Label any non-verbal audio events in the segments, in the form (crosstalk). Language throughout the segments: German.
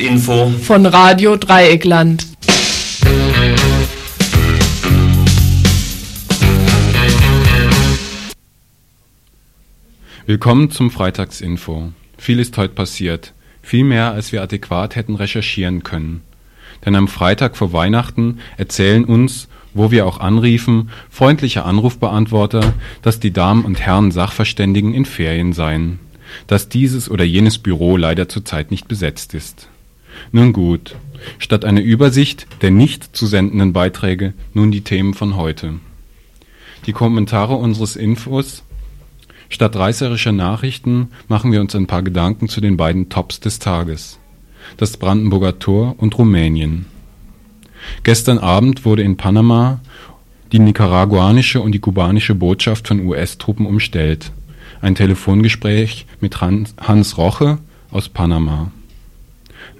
Tagesinfo von Radio Dreieckland. Willkommen zum Freitagsinfo. Viel ist heute passiert. Viel mehr, als wir adäquat hätten recherchieren können. Denn am Freitag vor Weihnachten erzählen uns, wo wir auch anriefen, freundliche Anrufbeantworter, dass die Damen und Herren Sachverständigen in Ferien seien, dass dieses oder jenes Büro leider zurzeit nicht besetzt ist. Nun gut, statt einer Übersicht der nicht zu sendenden Beiträge nun die Themen von heute. Die Kommentare unseres Infos Statt reißerischer Nachrichten machen wir uns ein paar Gedanken zu den beiden Tops des Tages: das Brandenburger Tor und Rumänien. Gestern Abend wurde in Panama die nicaraguanische und die kubanische Botschaft von US-Truppen umstellt. Ein Telefongespräch mit Hans Roche aus Panama.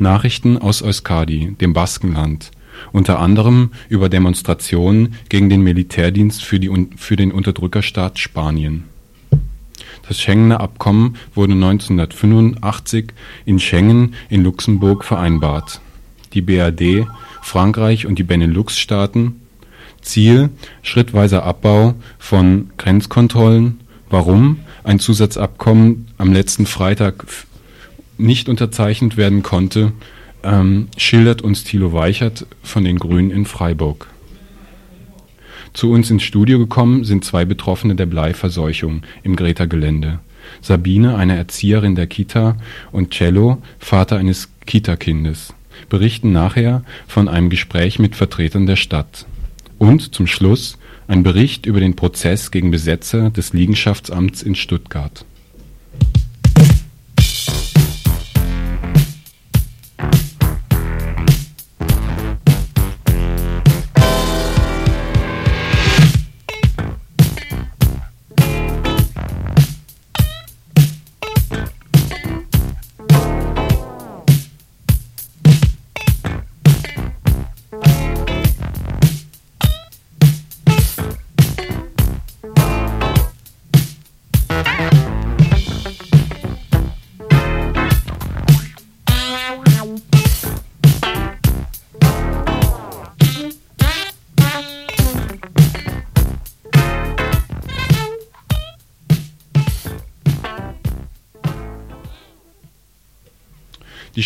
Nachrichten aus Euskadi, dem Baskenland, unter anderem über Demonstrationen gegen den Militärdienst für, die, für den Unterdrückerstaat Spanien das Schengener Abkommen wurde 1985 in Schengen in Luxemburg vereinbart. Die BRD, Frankreich und die Benelux-Staaten Ziel: schrittweiser Abbau von Grenzkontrollen. Warum ein Zusatzabkommen am letzten Freitag nicht unterzeichnet werden konnte, ähm, schildert uns Thilo Weichert von den Grünen in Freiburg. Zu uns ins Studio gekommen sind zwei Betroffene der Bleiverseuchung im Greta-Gelände: Sabine, eine Erzieherin der Kita, und Cello, Vater eines Kitakindes, berichten nachher von einem Gespräch mit Vertretern der Stadt. Und zum Schluss ein Bericht über den Prozess gegen Besetzer des Liegenschaftsamts in Stuttgart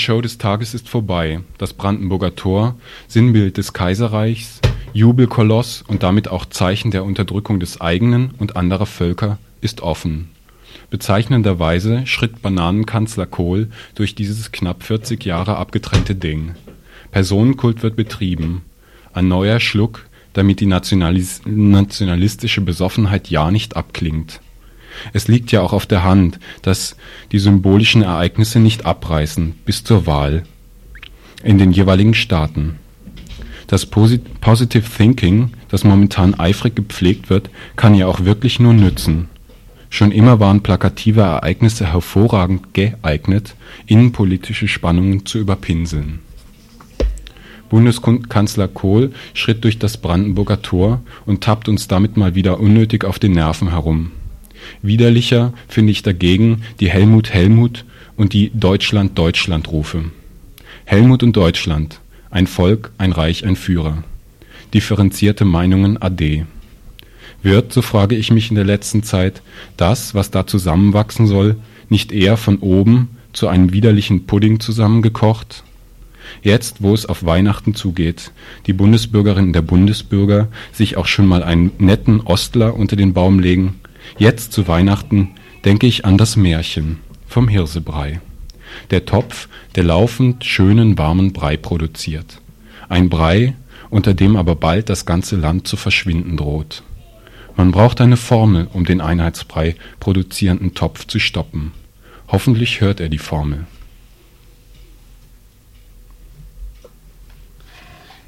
Show des Tages ist vorbei. Das Brandenburger Tor, Sinnbild des Kaiserreichs, Jubelkoloss und damit auch Zeichen der Unterdrückung des eigenen und anderer Völker, ist offen. Bezeichnenderweise schritt Bananenkanzler Kohl durch dieses knapp 40 Jahre abgetrennte Ding. Personenkult wird betrieben. Ein neuer Schluck, damit die nationalistische Besoffenheit ja nicht abklingt es liegt ja auch auf der Hand, dass die symbolischen Ereignisse nicht abreißen bis zur Wahl in den jeweiligen Staaten. Das Positive Thinking, das momentan eifrig gepflegt wird, kann ja auch wirklich nur nützen. Schon immer waren plakative Ereignisse hervorragend geeignet, innenpolitische Spannungen zu überpinseln. Bundeskanzler Kohl schritt durch das Brandenburger Tor und tappt uns damit mal wieder unnötig auf den Nerven herum Widerlicher finde ich dagegen die Helmut-Helmut und die Deutschland-Deutschland-Rufe. Helmut und Deutschland, ein Volk, ein Reich, ein Führer. Differenzierte Meinungen ade. Wird, so frage ich mich in der letzten Zeit, das, was da zusammenwachsen soll, nicht eher von oben zu einem widerlichen Pudding zusammengekocht? Jetzt, wo es auf Weihnachten zugeht, die Bundesbürgerinnen der Bundesbürger sich auch schon mal einen netten Ostler unter den Baum legen, Jetzt zu Weihnachten denke ich an das Märchen vom Hirsebrei. Der Topf, der laufend schönen warmen Brei produziert. Ein Brei, unter dem aber bald das ganze Land zu verschwinden droht. Man braucht eine Formel, um den Einheitsbrei produzierenden Topf zu stoppen. Hoffentlich hört er die Formel.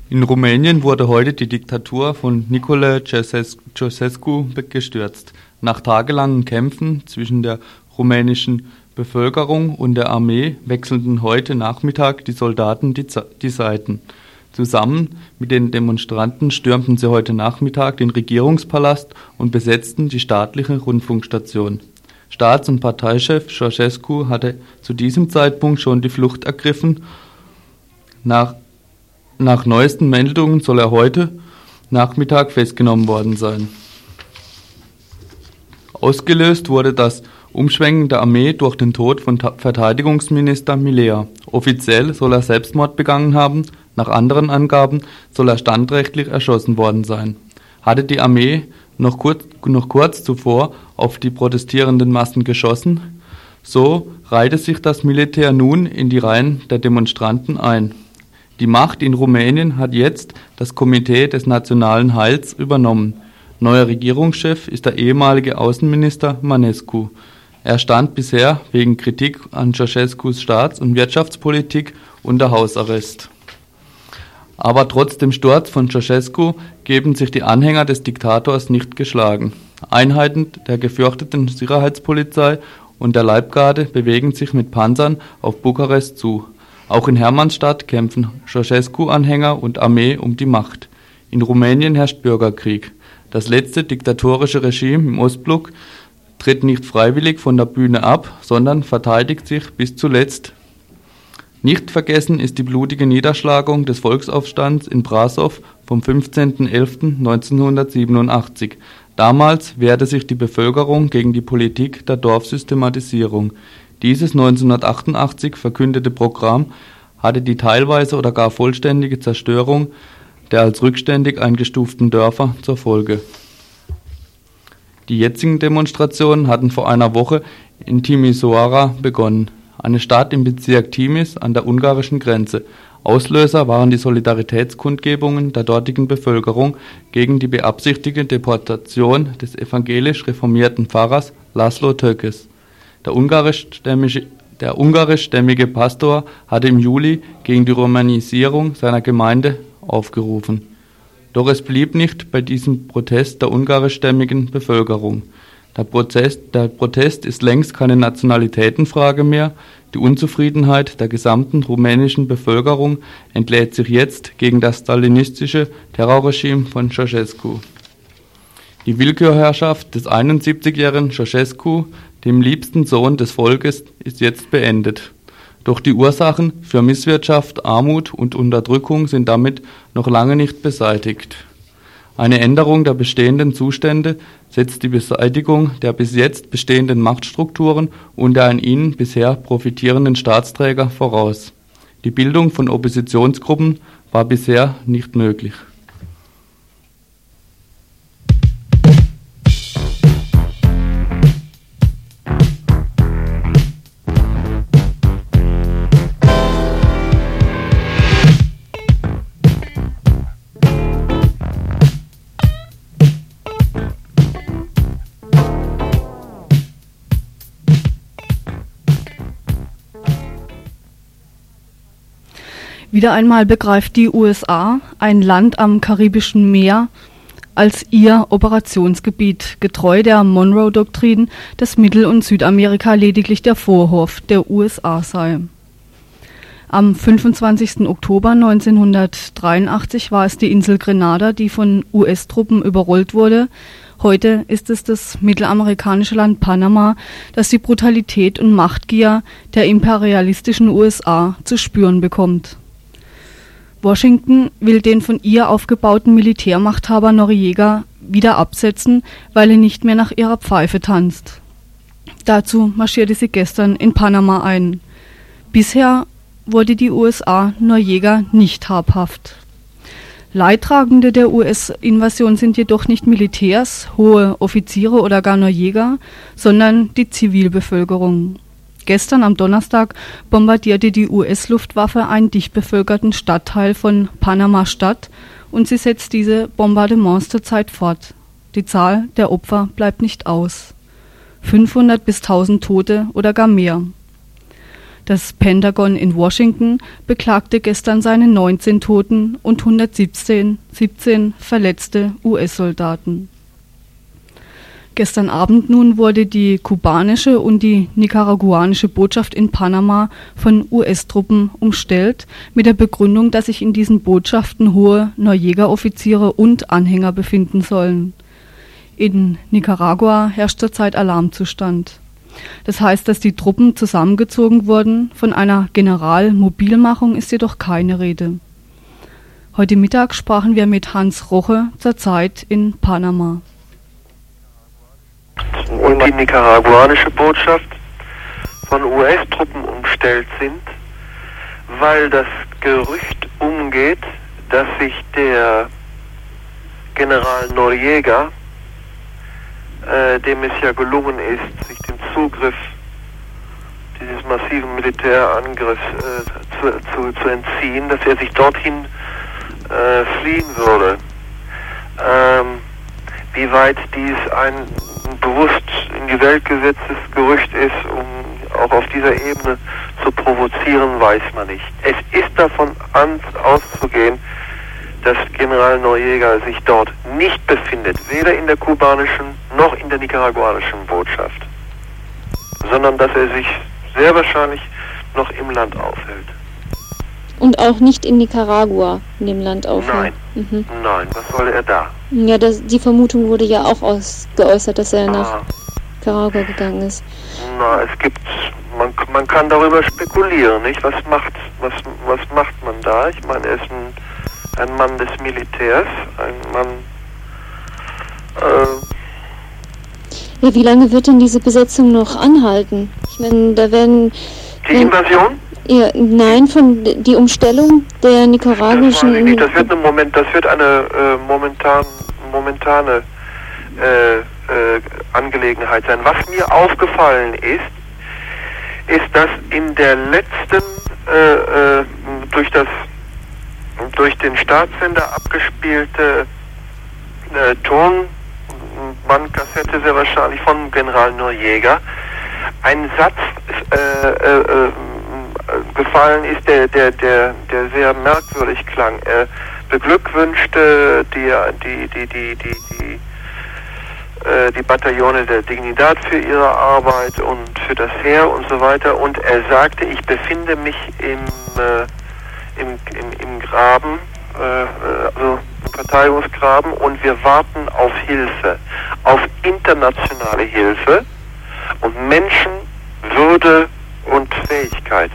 In Rumänien wurde heute die Diktatur von Nicolae Ceausescu gestürzt. Nach tagelangen Kämpfen zwischen der rumänischen Bevölkerung und der Armee wechselten heute Nachmittag die Soldaten die, die Seiten. Zusammen mit den Demonstranten stürmten sie heute Nachmittag den Regierungspalast und besetzten die staatliche Rundfunkstation. Staats- und Parteichef Ceausescu hatte zu diesem Zeitpunkt schon die Flucht ergriffen. Nach, nach neuesten Meldungen soll er heute Nachmittag festgenommen worden sein. Ausgelöst wurde das Umschwenken der Armee durch den Tod von Verteidigungsminister Milea. Offiziell soll er Selbstmord begangen haben, nach anderen Angaben soll er standrechtlich erschossen worden sein. Hatte die Armee noch kurz, noch kurz zuvor auf die protestierenden Massen geschossen, so reihte sich das Militär nun in die Reihen der Demonstranten ein. Die Macht in Rumänien hat jetzt das Komitee des Nationalen Heils übernommen. Neuer Regierungschef ist der ehemalige Außenminister Manescu. Er stand bisher wegen Kritik an Ceausescus Staats- und Wirtschaftspolitik unter Hausarrest. Aber trotz dem Sturz von Ceausescu geben sich die Anhänger des Diktators nicht geschlagen. Einheiten der gefürchteten Sicherheitspolizei und der Leibgarde bewegen sich mit Panzern auf Bukarest zu. Auch in Hermannstadt kämpfen Ceausescu-Anhänger und Armee um die Macht. In Rumänien herrscht Bürgerkrieg. Das letzte diktatorische Regime im Ostblock tritt nicht freiwillig von der Bühne ab, sondern verteidigt sich bis zuletzt. Nicht vergessen ist die blutige Niederschlagung des Volksaufstands in Brasow vom 15.11.1987. Damals wehrte sich die Bevölkerung gegen die Politik der Dorfsystematisierung. Dieses 1988 verkündete Programm hatte die teilweise oder gar vollständige Zerstörung der als rückständig eingestuften Dörfer zur Folge. Die jetzigen Demonstrationen hatten vor einer Woche in Timisoara begonnen, eine Stadt im Bezirk Timis an der ungarischen Grenze. Auslöser waren die Solidaritätskundgebungen der dortigen Bevölkerung gegen die beabsichtigte Deportation des evangelisch reformierten Pfarrers Laszlo Tökes. Der ungarischstämmige, der ungarischstämmige Pastor hatte im Juli gegen die Romanisierung seiner Gemeinde aufgerufen. Doch es blieb nicht bei diesem Protest der ungarischstämmigen Bevölkerung. Der Protest, der Protest ist längst keine Nationalitätenfrage mehr. Die Unzufriedenheit der gesamten rumänischen Bevölkerung entlädt sich jetzt gegen das stalinistische Terrorregime von Ceausescu. Die Willkürherrschaft des 71-jährigen Ceausescu, dem liebsten Sohn des Volkes, ist jetzt beendet. Doch die Ursachen für Misswirtschaft, Armut und Unterdrückung sind damit noch lange nicht beseitigt. Eine Änderung der bestehenden Zustände setzt die Beseitigung der bis jetzt bestehenden Machtstrukturen und der an ihnen bisher profitierenden Staatsträger voraus. Die Bildung von Oppositionsgruppen war bisher nicht möglich Wieder einmal begreift die USA ein Land am Karibischen Meer als ihr Operationsgebiet, getreu der Monroe-Doktrin, dass Mittel- und Südamerika lediglich der Vorhof der USA sei. Am 25. Oktober 1983 war es die Insel Grenada, die von US-Truppen überrollt wurde. Heute ist es das mittelamerikanische Land Panama, das die Brutalität und Machtgier der imperialistischen USA zu spüren bekommt. Washington will den von ihr aufgebauten Militärmachthaber Noriega wieder absetzen, weil er nicht mehr nach ihrer Pfeife tanzt. Dazu marschierte sie gestern in Panama ein. Bisher wurde die USA Noriega nicht habhaft. Leidtragende der US-Invasion sind jedoch nicht Militärs, hohe Offiziere oder gar Noriega, sondern die Zivilbevölkerung. Gestern am Donnerstag bombardierte die US-Luftwaffe einen dicht bevölkerten Stadtteil von Panama-Stadt und sie setzt diese Bombardements zurzeit fort. Die Zahl der Opfer bleibt nicht aus. 500 bis 1000 Tote oder gar mehr. Das Pentagon in Washington beklagte gestern seine 19 Toten und 117 17 verletzte US-Soldaten. Gestern Abend nun wurde die kubanische und die nicaraguanische Botschaft in Panama von US-Truppen umstellt, mit der Begründung, dass sich in diesen Botschaften hohe Neujägeroffiziere und Anhänger befinden sollen. In Nicaragua herrscht zurzeit Alarmzustand. Das heißt, dass die Truppen zusammengezogen wurden. Von einer Generalmobilmachung ist jedoch keine Rede. Heute Mittag sprachen wir mit Hans Roche zur Zeit in Panama. Und die nicaraguanische Botschaft von US-Truppen umstellt sind, weil das Gerücht umgeht, dass sich der General Noriega, äh, dem es ja gelungen ist, sich dem Zugriff dieses massiven Militärangriffs äh, zu, zu, zu, entziehen, dass er sich dorthin äh, fliehen würde. Ähm, wie weit dies ein bewusst in die Welt gesetztes Gerücht ist, um auch auf dieser Ebene zu provozieren, weiß man nicht. Es ist davon an, auszugehen, dass General Noriega sich dort nicht befindet, weder in der kubanischen noch in der nicaraguanischen Botschaft, sondern dass er sich sehr wahrscheinlich noch im Land aufhält. Und auch nicht in Nicaragua, in dem Land aufhält? Nein, mhm. nein, was soll er da? Ja, das, die Vermutung wurde ja auch aus, geäußert, dass er ah. nach Nicaragua gegangen ist. Na, es gibt, man, man kann darüber spekulieren, nicht? Was macht, was, was macht man da? Ich meine, er ist ein ein Mann des Militärs, ein Mann. Äh, ja, wie lange wird denn diese Besetzung noch anhalten? Ich meine, da werden. Die Invasion? Ja, nein, von die Umstellung der nicaraguischen. Das, nicht. das wird eine Moment, das wird eine äh, momentan, momentane äh, äh, Angelegenheit sein. Was mir aufgefallen ist, ist, dass in der letzten äh, äh, durch das durch den Staatssender abgespielte äh, Tonbandkassette sehr wahrscheinlich von General Noriega ein Satz äh, äh, äh, gefallen ist, der, der, der, der sehr merkwürdig klang. Er beglückwünschte die, die, die, die, die, die äh, die Bataillone der Dignidad für ihre Arbeit und für das Heer und so weiter. Und er sagte, ich befinde mich im äh, im, im, im Graben, äh, äh, also im Verteidigungsgraben und wir warten auf Hilfe, auf internationale Hilfe und Menschenwürde und Fähigkeit.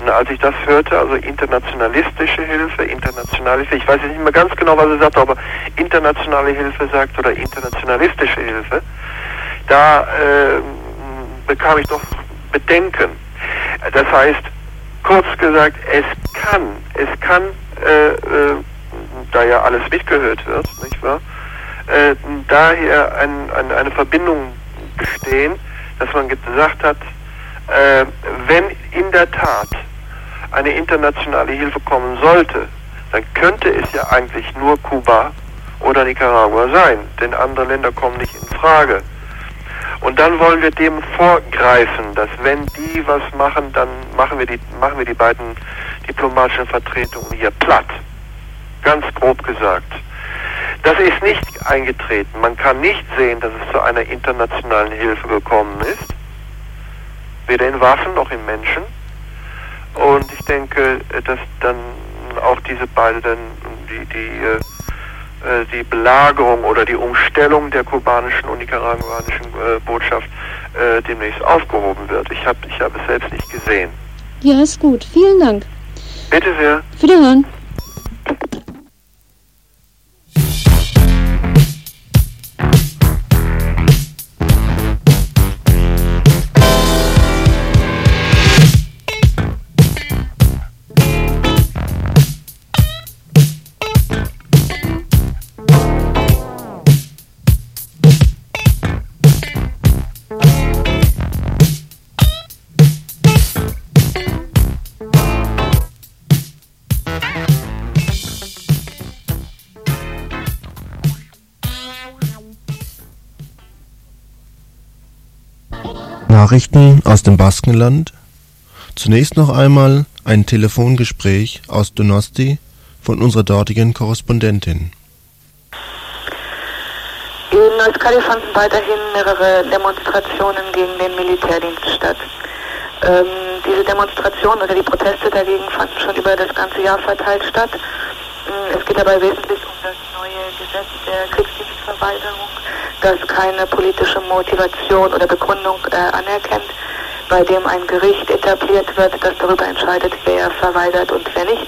Und als ich das hörte, also internationalistische Hilfe, internationale Hilfe, ich weiß jetzt nicht mehr ganz genau, was er sagt, aber internationale Hilfe sagt oder internationalistische Hilfe, da äh, bekam ich doch Bedenken. Das heißt, kurz gesagt, es kann, es kann, äh, äh, da ja alles mitgehört wird, nicht wahr, äh, daher ein, ein, eine Verbindung bestehen, dass man gesagt hat, äh, wenn in der Tat eine internationale Hilfe kommen sollte, dann könnte es ja eigentlich nur Kuba oder Nicaragua sein, denn andere Länder kommen nicht in Frage. Und dann wollen wir dem vorgreifen, dass wenn die was machen, dann machen wir die, machen wir die beiden diplomatischen Vertretungen hier platt. Ganz grob gesagt. Das ist nicht eingetreten. Man kann nicht sehen, dass es zu einer internationalen Hilfe gekommen ist. Weder in Waffen noch in Menschen. Und ich denke, dass dann auch diese beiden, die, die äh, äh, die Belagerung oder die Umstellung der kubanischen und nicaraguanischen äh, Botschaft äh, demnächst aufgehoben wird. Ich habe ich hab es selbst nicht gesehen. Ja, ist gut. Vielen Dank. Bitte sehr. Wiederhören. Nachrichten aus dem Baskenland, zunächst noch einmal ein Telefongespräch aus Donosti von unserer dortigen Korrespondentin. In Euskadi fanden weiterhin mehrere Demonstrationen gegen den Militärdienst statt. Ähm, diese Demonstrationen oder die Proteste dagegen fanden schon über das ganze Jahr verteilt statt. Es geht dabei wesentlich um das neue Gesetz der Kriegsdienst Ausreiseverweigerung, das keine politische Motivation oder Begründung äh, anerkennt, bei dem ein Gericht etabliert wird, das darüber entscheidet, wer verweigert und wer nicht,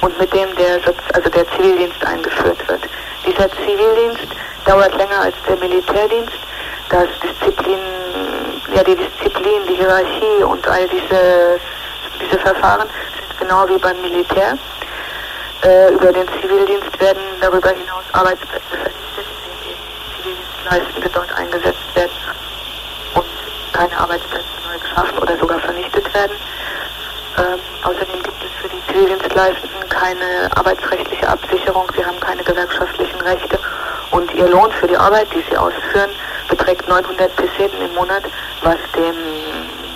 und mit dem der, also der Zivildienst eingeführt wird. Dieser Zivildienst dauert länger als der Militärdienst. Das Disziplin, ja die Disziplin, die Hierarchie und all diese, diese Verfahren sind genau wie beim Militär. Äh, über den Zivildienst werden darüber hinaus Arbeitsplätze vernichtet, die Zivildienstleistende dort eingesetzt werden und keine Arbeitsplätze neu geschaffen oder sogar vernichtet werden. Ähm, außerdem gibt es für die Zivildienstleistenden keine arbeitsrechtliche Absicherung, sie haben keine gewerkschaftlichen Rechte und ihr Lohn für die Arbeit, die sie ausführen, beträgt 900 Peseten im Monat, was dem,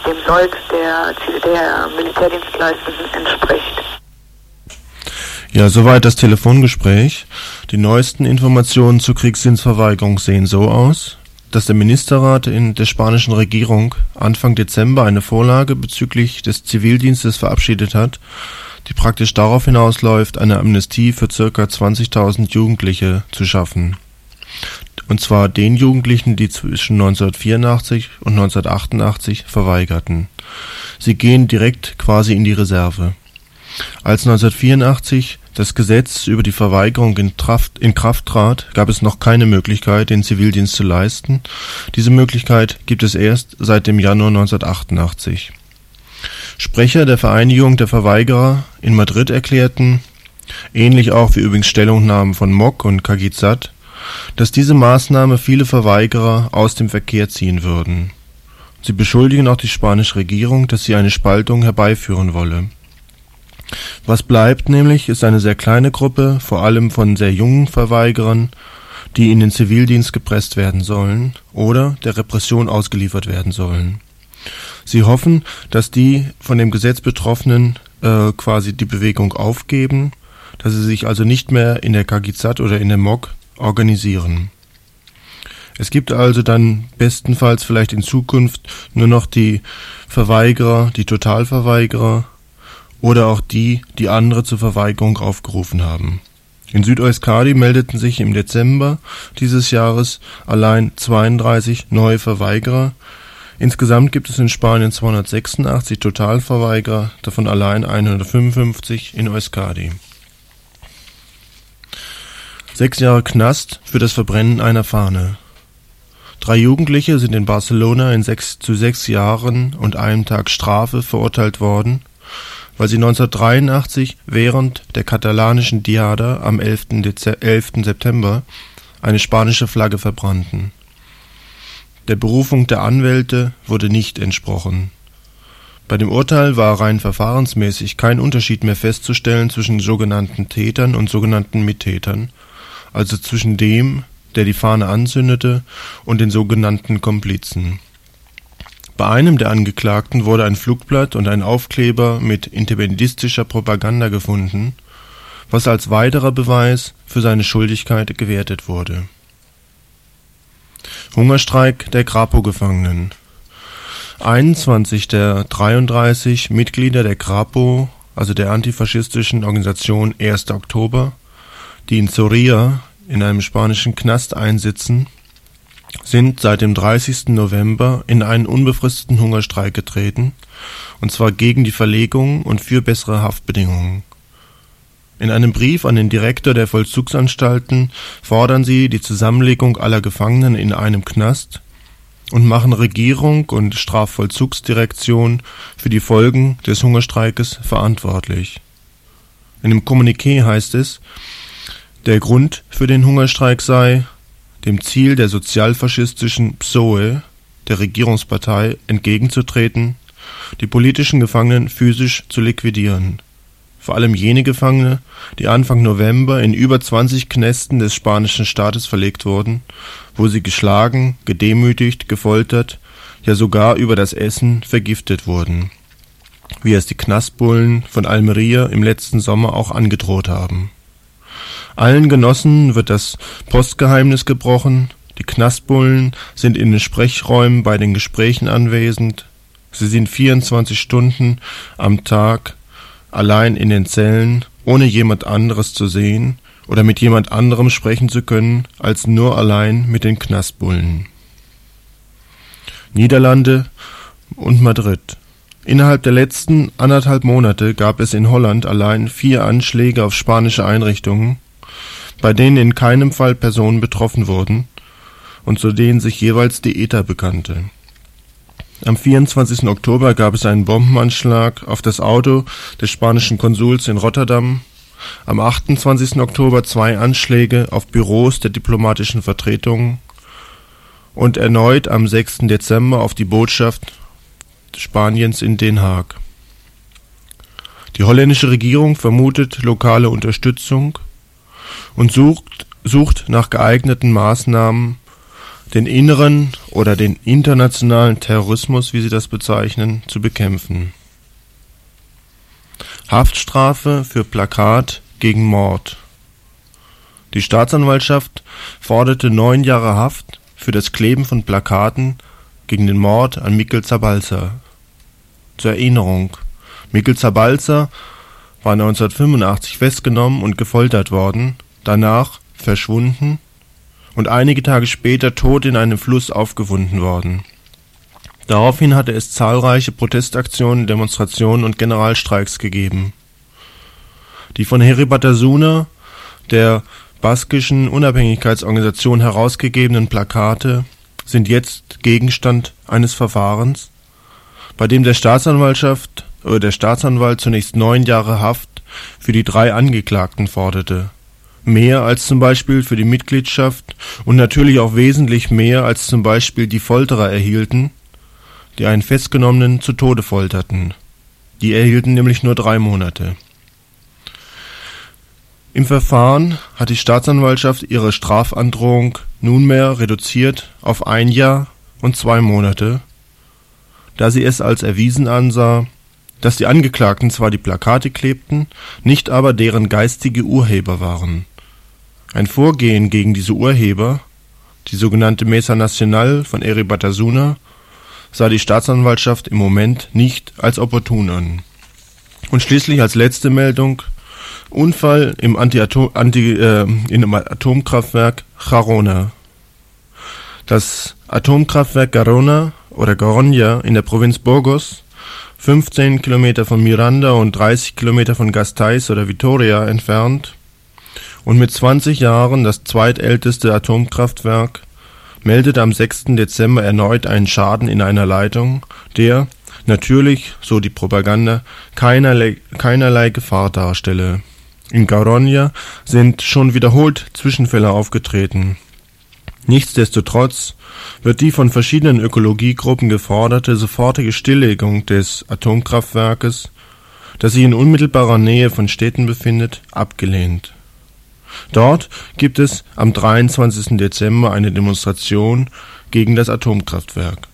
dem Sold der, der Militärdienstleistenden entspricht. Ja, soweit das Telefongespräch. Die neuesten Informationen zur Kriegsdienstverweigerung sehen so aus, dass der Ministerrat in der spanischen Regierung Anfang Dezember eine Vorlage bezüglich des Zivildienstes verabschiedet hat, die praktisch darauf hinausläuft, eine Amnestie für ca. 20.000 Jugendliche zu schaffen. Und zwar den Jugendlichen, die zwischen 1984 und 1988 verweigerten. Sie gehen direkt quasi in die Reserve. Als 1984 das Gesetz über die Verweigerung in Kraft, trat, gab es noch keine Möglichkeit, den Zivildienst zu leisten. Diese Möglichkeit gibt es erst seit dem Januar 1988. Sprecher der Vereinigung der Verweigerer in Madrid erklärten, ähnlich auch wie übrigens Stellungnahmen von Mock und Kagizat, dass diese Maßnahme viele Verweigerer aus dem Verkehr ziehen würden. Sie beschuldigen auch die spanische Regierung, dass sie eine Spaltung herbeiführen wolle. Was bleibt nämlich, ist eine sehr kleine Gruppe, vor allem von sehr jungen Verweigerern, die in den Zivildienst gepresst werden sollen oder der Repression ausgeliefert werden sollen. Sie hoffen, dass die von dem Gesetz Betroffenen äh, quasi die Bewegung aufgeben, dass sie sich also nicht mehr in der Kagizat oder in der MOG organisieren. Es gibt also dann bestenfalls vielleicht in Zukunft nur noch die Verweigerer, die Totalverweigerer oder auch die, die andere zur Verweigerung aufgerufen haben. In Südeuskadi meldeten sich im Dezember dieses Jahres allein 32 neue Verweigerer. Insgesamt gibt es in Spanien 286 Totalverweigerer, davon allein 155 in Euskadi. Sechs Jahre Knast für das Verbrennen einer Fahne. Drei Jugendliche sind in Barcelona in sechs, zu sechs Jahren und einem Tag Strafe verurteilt worden, weil sie 1983 während der katalanischen Diada am 11. 11. September eine spanische Flagge verbrannten. Der Berufung der Anwälte wurde nicht entsprochen. Bei dem Urteil war rein verfahrensmäßig kein Unterschied mehr festzustellen zwischen sogenannten Tätern und sogenannten Mittätern, also zwischen dem, der die Fahne anzündete, und den sogenannten Komplizen. Bei einem der Angeklagten wurde ein Flugblatt und ein Aufkleber mit interventistischer Propaganda gefunden, was als weiterer Beweis für seine Schuldigkeit gewertet wurde. Hungerstreik der Grapo-Gefangenen 21 der 33 Mitglieder der Grapo, also der antifaschistischen Organisation 1. Oktober, die in Soria in einem spanischen Knast einsitzen sind seit dem 30. November in einen unbefristeten Hungerstreik getreten, und zwar gegen die Verlegung und für bessere Haftbedingungen. In einem Brief an den Direktor der Vollzugsanstalten fordern sie die Zusammenlegung aller Gefangenen in einem Knast und machen Regierung und Strafvollzugsdirektion für die Folgen des Hungerstreikes verantwortlich. In dem Kommuniqué heißt es, der Grund für den Hungerstreik sei, dem Ziel der sozialfaschistischen PSOE, der Regierungspartei, entgegenzutreten, die politischen Gefangenen physisch zu liquidieren. Vor allem jene Gefangene, die Anfang November in über 20 Knästen des spanischen Staates verlegt wurden, wo sie geschlagen, gedemütigt, gefoltert, ja sogar über das Essen vergiftet wurden, wie es die Knastbullen von Almeria im letzten Sommer auch angedroht haben. Allen Genossen wird das Postgeheimnis gebrochen, die Knastbullen sind in den Sprechräumen bei den Gesprächen anwesend, sie sind 24 Stunden am Tag allein in den Zellen, ohne jemand anderes zu sehen oder mit jemand anderem sprechen zu können als nur allein mit den Knastbullen. Niederlande und Madrid. Innerhalb der letzten anderthalb Monate gab es in Holland allein vier Anschläge auf spanische Einrichtungen, bei denen in keinem Fall Personen betroffen wurden und zu denen sich jeweils die ETA bekannte. Am 24. Oktober gab es einen Bombenanschlag auf das Auto des spanischen Konsuls in Rotterdam, am 28. Oktober zwei Anschläge auf Büros der diplomatischen Vertretungen und erneut am 6. Dezember auf die Botschaft Spaniens in Den Haag. Die holländische Regierung vermutet lokale Unterstützung und sucht, sucht nach geeigneten Maßnahmen, den inneren oder den internationalen Terrorismus, wie sie das bezeichnen, zu bekämpfen. Haftstrafe für Plakat gegen Mord. Die Staatsanwaltschaft forderte neun Jahre Haft für das Kleben von Plakaten gegen den Mord an Mikkel Zabalza. Zur Erinnerung, Mikkel Zabalza war 1985 festgenommen und gefoltert worden, danach verschwunden und einige Tage später tot in einem Fluss aufgefunden worden. Daraufhin hatte es zahlreiche Protestaktionen, Demonstrationen und Generalstreiks gegeben. Die von Heri Batasuna, der baskischen Unabhängigkeitsorganisation herausgegebenen Plakate sind jetzt Gegenstand eines Verfahrens, bei dem der Staatsanwaltschaft oder der Staatsanwalt zunächst neun Jahre Haft für die drei Angeklagten forderte. Mehr als zum Beispiel für die Mitgliedschaft und natürlich auch wesentlich mehr als zum Beispiel die Folterer erhielten, die einen Festgenommenen zu Tode folterten. Die erhielten nämlich nur drei Monate. Im Verfahren hat die Staatsanwaltschaft ihre Strafandrohung nunmehr reduziert auf ein Jahr und zwei Monate, da sie es als erwiesen ansah, dass die Angeklagten zwar die Plakate klebten, nicht aber deren geistige Urheber waren. Ein Vorgehen gegen diese Urheber, die sogenannte Mesa Nacional von Eri Batasuna, sah die Staatsanwaltschaft im Moment nicht als opportun an. Und schließlich als letzte Meldung Unfall im, Anti Anti äh, in einem Atomkraftwerk Jarona. Das Atomkraftwerk Garona oder Garonja in der Provinz Burgos, 15 Kilometer von Miranda und 30 Kilometer von Gasteiz oder Vitoria entfernt und mit 20 Jahren das zweitälteste Atomkraftwerk, meldet am 6. Dezember erneut einen Schaden in einer Leitung, der, natürlich, so die Propaganda, keinerlei, keinerlei Gefahr darstelle. In Garonia sind schon wiederholt Zwischenfälle aufgetreten. Nichtsdestotrotz wird die von verschiedenen Ökologiegruppen geforderte sofortige Stilllegung des Atomkraftwerkes, das sich in unmittelbarer Nähe von Städten befindet, abgelehnt. Dort gibt es am 23. Dezember eine Demonstration gegen das Atomkraftwerk.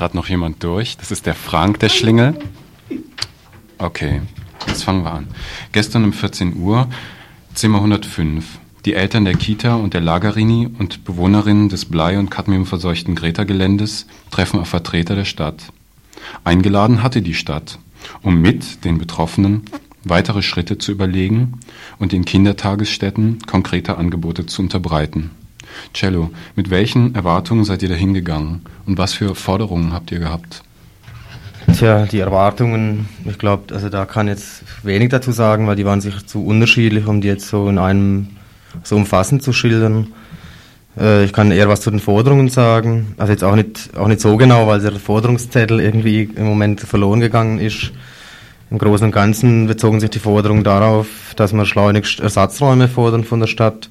Gerade noch jemand durch. Das ist der Frank, der Schlingel. Okay, jetzt fangen wir an. Gestern um 14 Uhr, Zimmer 105. Die Eltern der Kita und der Lagerini und Bewohnerinnen des Blei- und Cadmiumverseuchten Greta-Geländes treffen auf Vertreter der Stadt. Eingeladen hatte die Stadt, um mit den Betroffenen weitere Schritte zu überlegen und den Kindertagesstätten konkrete Angebote zu unterbreiten. Cello, mit welchen Erwartungen seid ihr da hingegangen und was für Forderungen habt ihr gehabt? Tja, die Erwartungen, ich glaube, also da kann jetzt wenig dazu sagen, weil die waren sich zu unterschiedlich, um die jetzt so in einem so umfassend zu schildern. Äh, ich kann eher was zu den Forderungen sagen, also jetzt auch nicht, auch nicht so genau, weil der Forderungszettel irgendwie im Moment verloren gegangen ist. Im Großen und Ganzen bezogen sich die Forderungen darauf, dass wir schleunigst Ersatzräume fordern von der Stadt,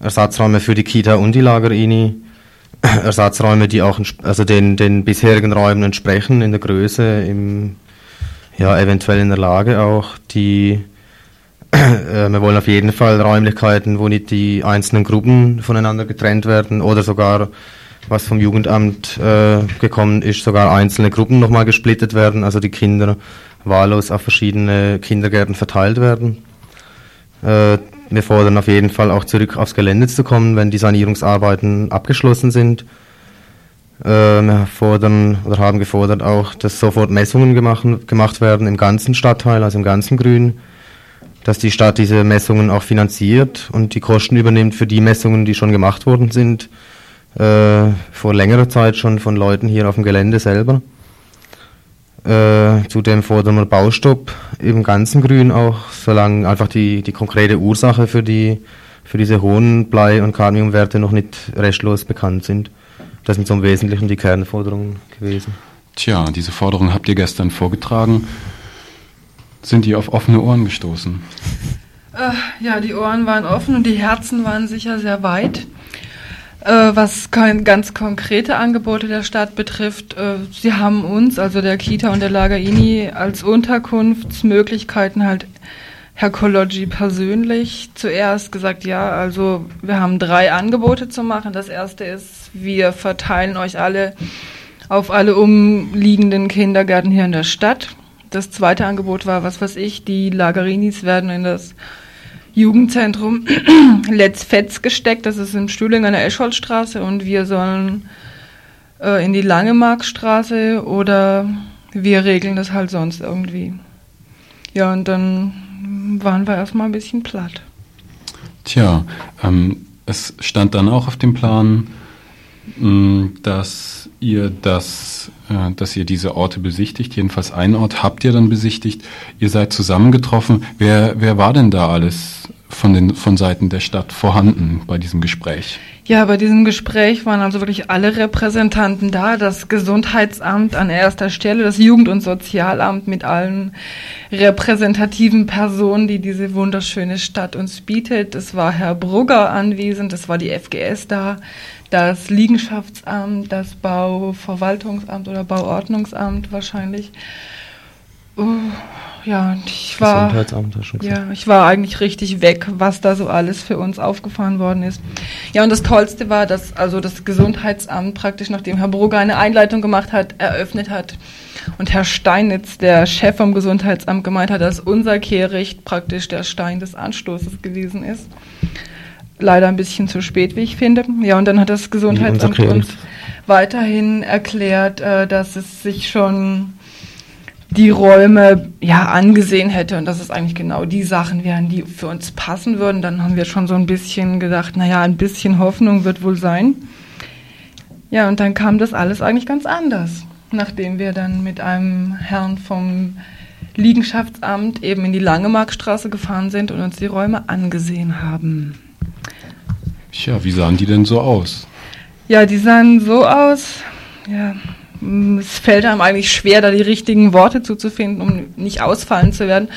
Ersatzräume für die Kita und die Lagerini, (clears throat) Ersatzräume, die auch also den, den bisherigen Räumen entsprechen, in der Größe, im, ja, eventuell in der Lage auch, die (clears throat) äh, wir wollen auf jeden Fall Räumlichkeiten, wo nicht die einzelnen Gruppen voneinander getrennt werden oder sogar, was vom Jugendamt äh, gekommen ist, sogar einzelne Gruppen nochmal gesplittet werden, also die Kinder wahllos auf verschiedene Kindergärten verteilt werden. Äh, wir fordern auf jeden Fall auch zurück aufs Gelände zu kommen, wenn die Sanierungsarbeiten abgeschlossen sind. Äh, wir fordern oder haben gefordert auch, dass sofort Messungen gemacht, gemacht werden im ganzen Stadtteil, also im ganzen Grün, dass die Stadt diese Messungen auch finanziert und die Kosten übernimmt für die Messungen, die schon gemacht worden sind, äh, vor längerer Zeit schon von Leuten hier auf dem Gelände selber. Äh, zudem fordern wir Baustopp im ganzen Grün auch, solange einfach die, die konkrete Ursache für, die, für diese hohen Blei- und Cadmiumwerte noch nicht restlos bekannt sind. Das sind so im Wesentlichen die Kernforderungen gewesen. Tja, diese Forderungen habt ihr gestern vorgetragen. Sind die auf offene Ohren gestoßen? Äh, ja, die Ohren waren offen und die Herzen waren sicher sehr weit. Äh, was ganz konkrete Angebote der Stadt betrifft, äh, sie haben uns, also der Kita und der Lagerini, als Unterkunftsmöglichkeiten halt Herr Kologi persönlich zuerst gesagt, ja, also wir haben drei Angebote zu machen. Das erste ist, wir verteilen euch alle auf alle umliegenden Kindergärten hier in der Stadt. Das zweite Angebot war, was weiß ich, die Lagerinis werden in das Jugendzentrum (clears throat) Let's Fetz gesteckt. Das ist in Stühling an der Escholzstraße und wir sollen äh, in die Langemarkstraße oder wir regeln das halt sonst irgendwie. Ja, und dann waren wir erstmal ein bisschen platt. Tja, ähm, es stand dann auch auf dem Plan, mh, mm, dass ihr das, äh, dass ihr diese Orte besichtigt. Jedenfalls einen Ort habt ihr dann besichtigt. Ihr seid zusammengetroffen. Wer, wer war denn da alles von, den, von Seiten der Stadt vorhanden bei diesem Gespräch? Ja, bei diesem Gespräch waren also wirklich alle Repräsentanten da. Das Gesundheitsamt an erster Stelle, das Jugend- und Sozialamt mit allen repräsentativen Personen, die diese wunderschöne Stadt uns bietet. Es war Herr Brugger anwesend, es war die FGS da, das Liegenschaftsamt, das Bauverwaltungsamt oder Bauordnungsamt wahrscheinlich. Oh, ja, ich war, ja, ich war eigentlich richtig weg, was da so alles für uns aufgefahren worden ist. Ja, und das Tollste war, dass also das Gesundheitsamt praktisch, nachdem Herr Brugger eine Einleitung gemacht hat, eröffnet hat und Herr Steinitz, der Chef vom Gesundheitsamt, gemeint hat, dass unser Kehricht praktisch der Stein des Anstoßes gewesen ist. Leider ein bisschen zu spät, wie ich finde. Ja, und dann hat das Gesundheitsamt uns weiterhin erklärt, äh, dass es sich schon die Räume ja angesehen hätte und dass es eigentlich genau die Sachen wären, die für uns passen würden, dann haben wir schon so ein bisschen gedacht, naja, ein bisschen Hoffnung wird wohl sein. Ja, und dann kam das alles eigentlich ganz anders, nachdem wir dann mit einem Herrn vom Liegenschaftsamt eben in die Langemarkstraße gefahren sind und uns die Räume angesehen haben. Tja, wie sahen die denn so aus? Ja, die sahen so aus, ja, es fällt einem eigentlich schwer, da die richtigen Worte zuzufinden, um nicht ausfallen zu werden.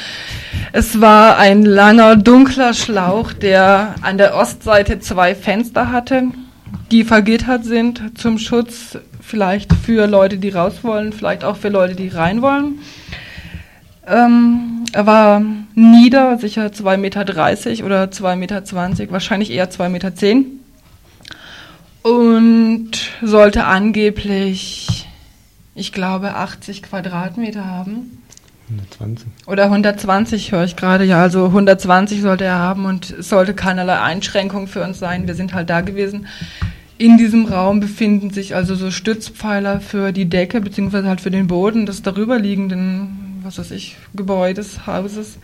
Es war ein langer, dunkler Schlauch, der an der Ostseite zwei Fenster hatte, die vergittert sind zum Schutz vielleicht für Leute, die raus wollen, vielleicht auch für Leute, die rein wollen. Ähm, er war nieder, sicher 2,30 Meter oder 2,20 Meter, wahrscheinlich eher 2,10 Meter. Und sollte angeblich ich glaube, 80 Quadratmeter haben. 120. Oder 120 höre ich gerade, ja, also 120 sollte er haben und es sollte keinerlei Einschränkung für uns sein. Wir sind halt da gewesen. In diesem Raum befinden sich also so Stützpfeiler für die Decke, beziehungsweise halt für den Boden des darüberliegenden, was weiß ich, Gebäudes, Hauses.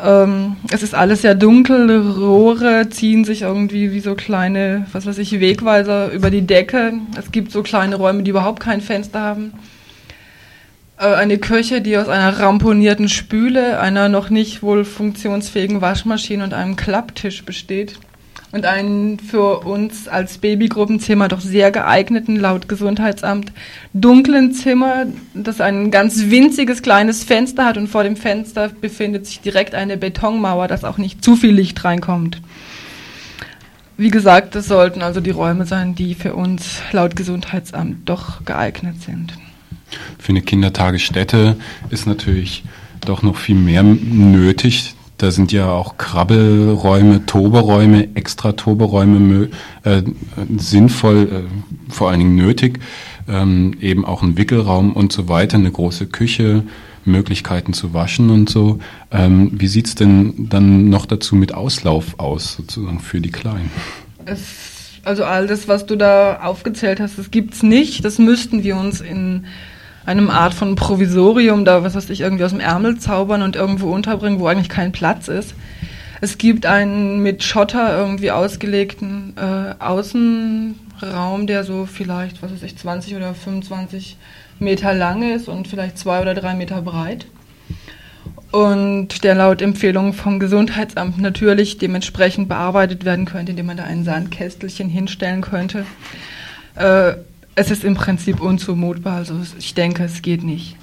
Ähm, es ist alles sehr dunkel, Rohre ziehen sich irgendwie wie so kleine, was weiß ich, Wegweiser über die Decke. Es gibt so kleine Räume, die überhaupt kein Fenster haben. Äh, eine Küche, die aus einer ramponierten Spüle, einer noch nicht wohl funktionsfähigen Waschmaschine und einem Klapptisch besteht. Und einen für uns als Babygruppenzimmer doch sehr geeigneten, laut Gesundheitsamt, dunklen Zimmer, das ein ganz winziges kleines Fenster hat und vor dem Fenster befindet sich direkt eine Betonmauer, dass auch nicht zu viel Licht reinkommt. Wie gesagt, das sollten also die Räume sein, die für uns laut Gesundheitsamt doch geeignet sind. Für eine Kindertagesstätte ist natürlich doch noch viel mehr nötig. Da sind ja auch Krabbelräume, Toberäume, extra Toberäume äh, sinnvoll, äh, vor allen Dingen nötig. Ähm, eben auch ein Wickelraum und so weiter, eine große Küche, Möglichkeiten zu waschen und so. Ähm, wie sieht's denn dann noch dazu mit Auslauf aus, sozusagen für die Kleinen? Es, also all das, was du da aufgezählt hast, das gibt's nicht. Das müssten wir uns in einem Art von Provisorium da, was weiß ich, irgendwie aus dem Ärmel zaubern und irgendwo unterbringen, wo eigentlich kein Platz ist. Es gibt einen mit Schotter irgendwie ausgelegten äh, Außenraum, der so vielleicht, was weiß ich, 20 oder 25 Meter lang ist und vielleicht zwei oder drei Meter breit. Und der laut Empfehlung vom Gesundheitsamt natürlich dementsprechend bearbeitet werden könnte, indem man da ein Sandkästelchen hinstellen könnte. Äh, es ist im Prinzip unzumutbar. Also ich denke, es geht nicht.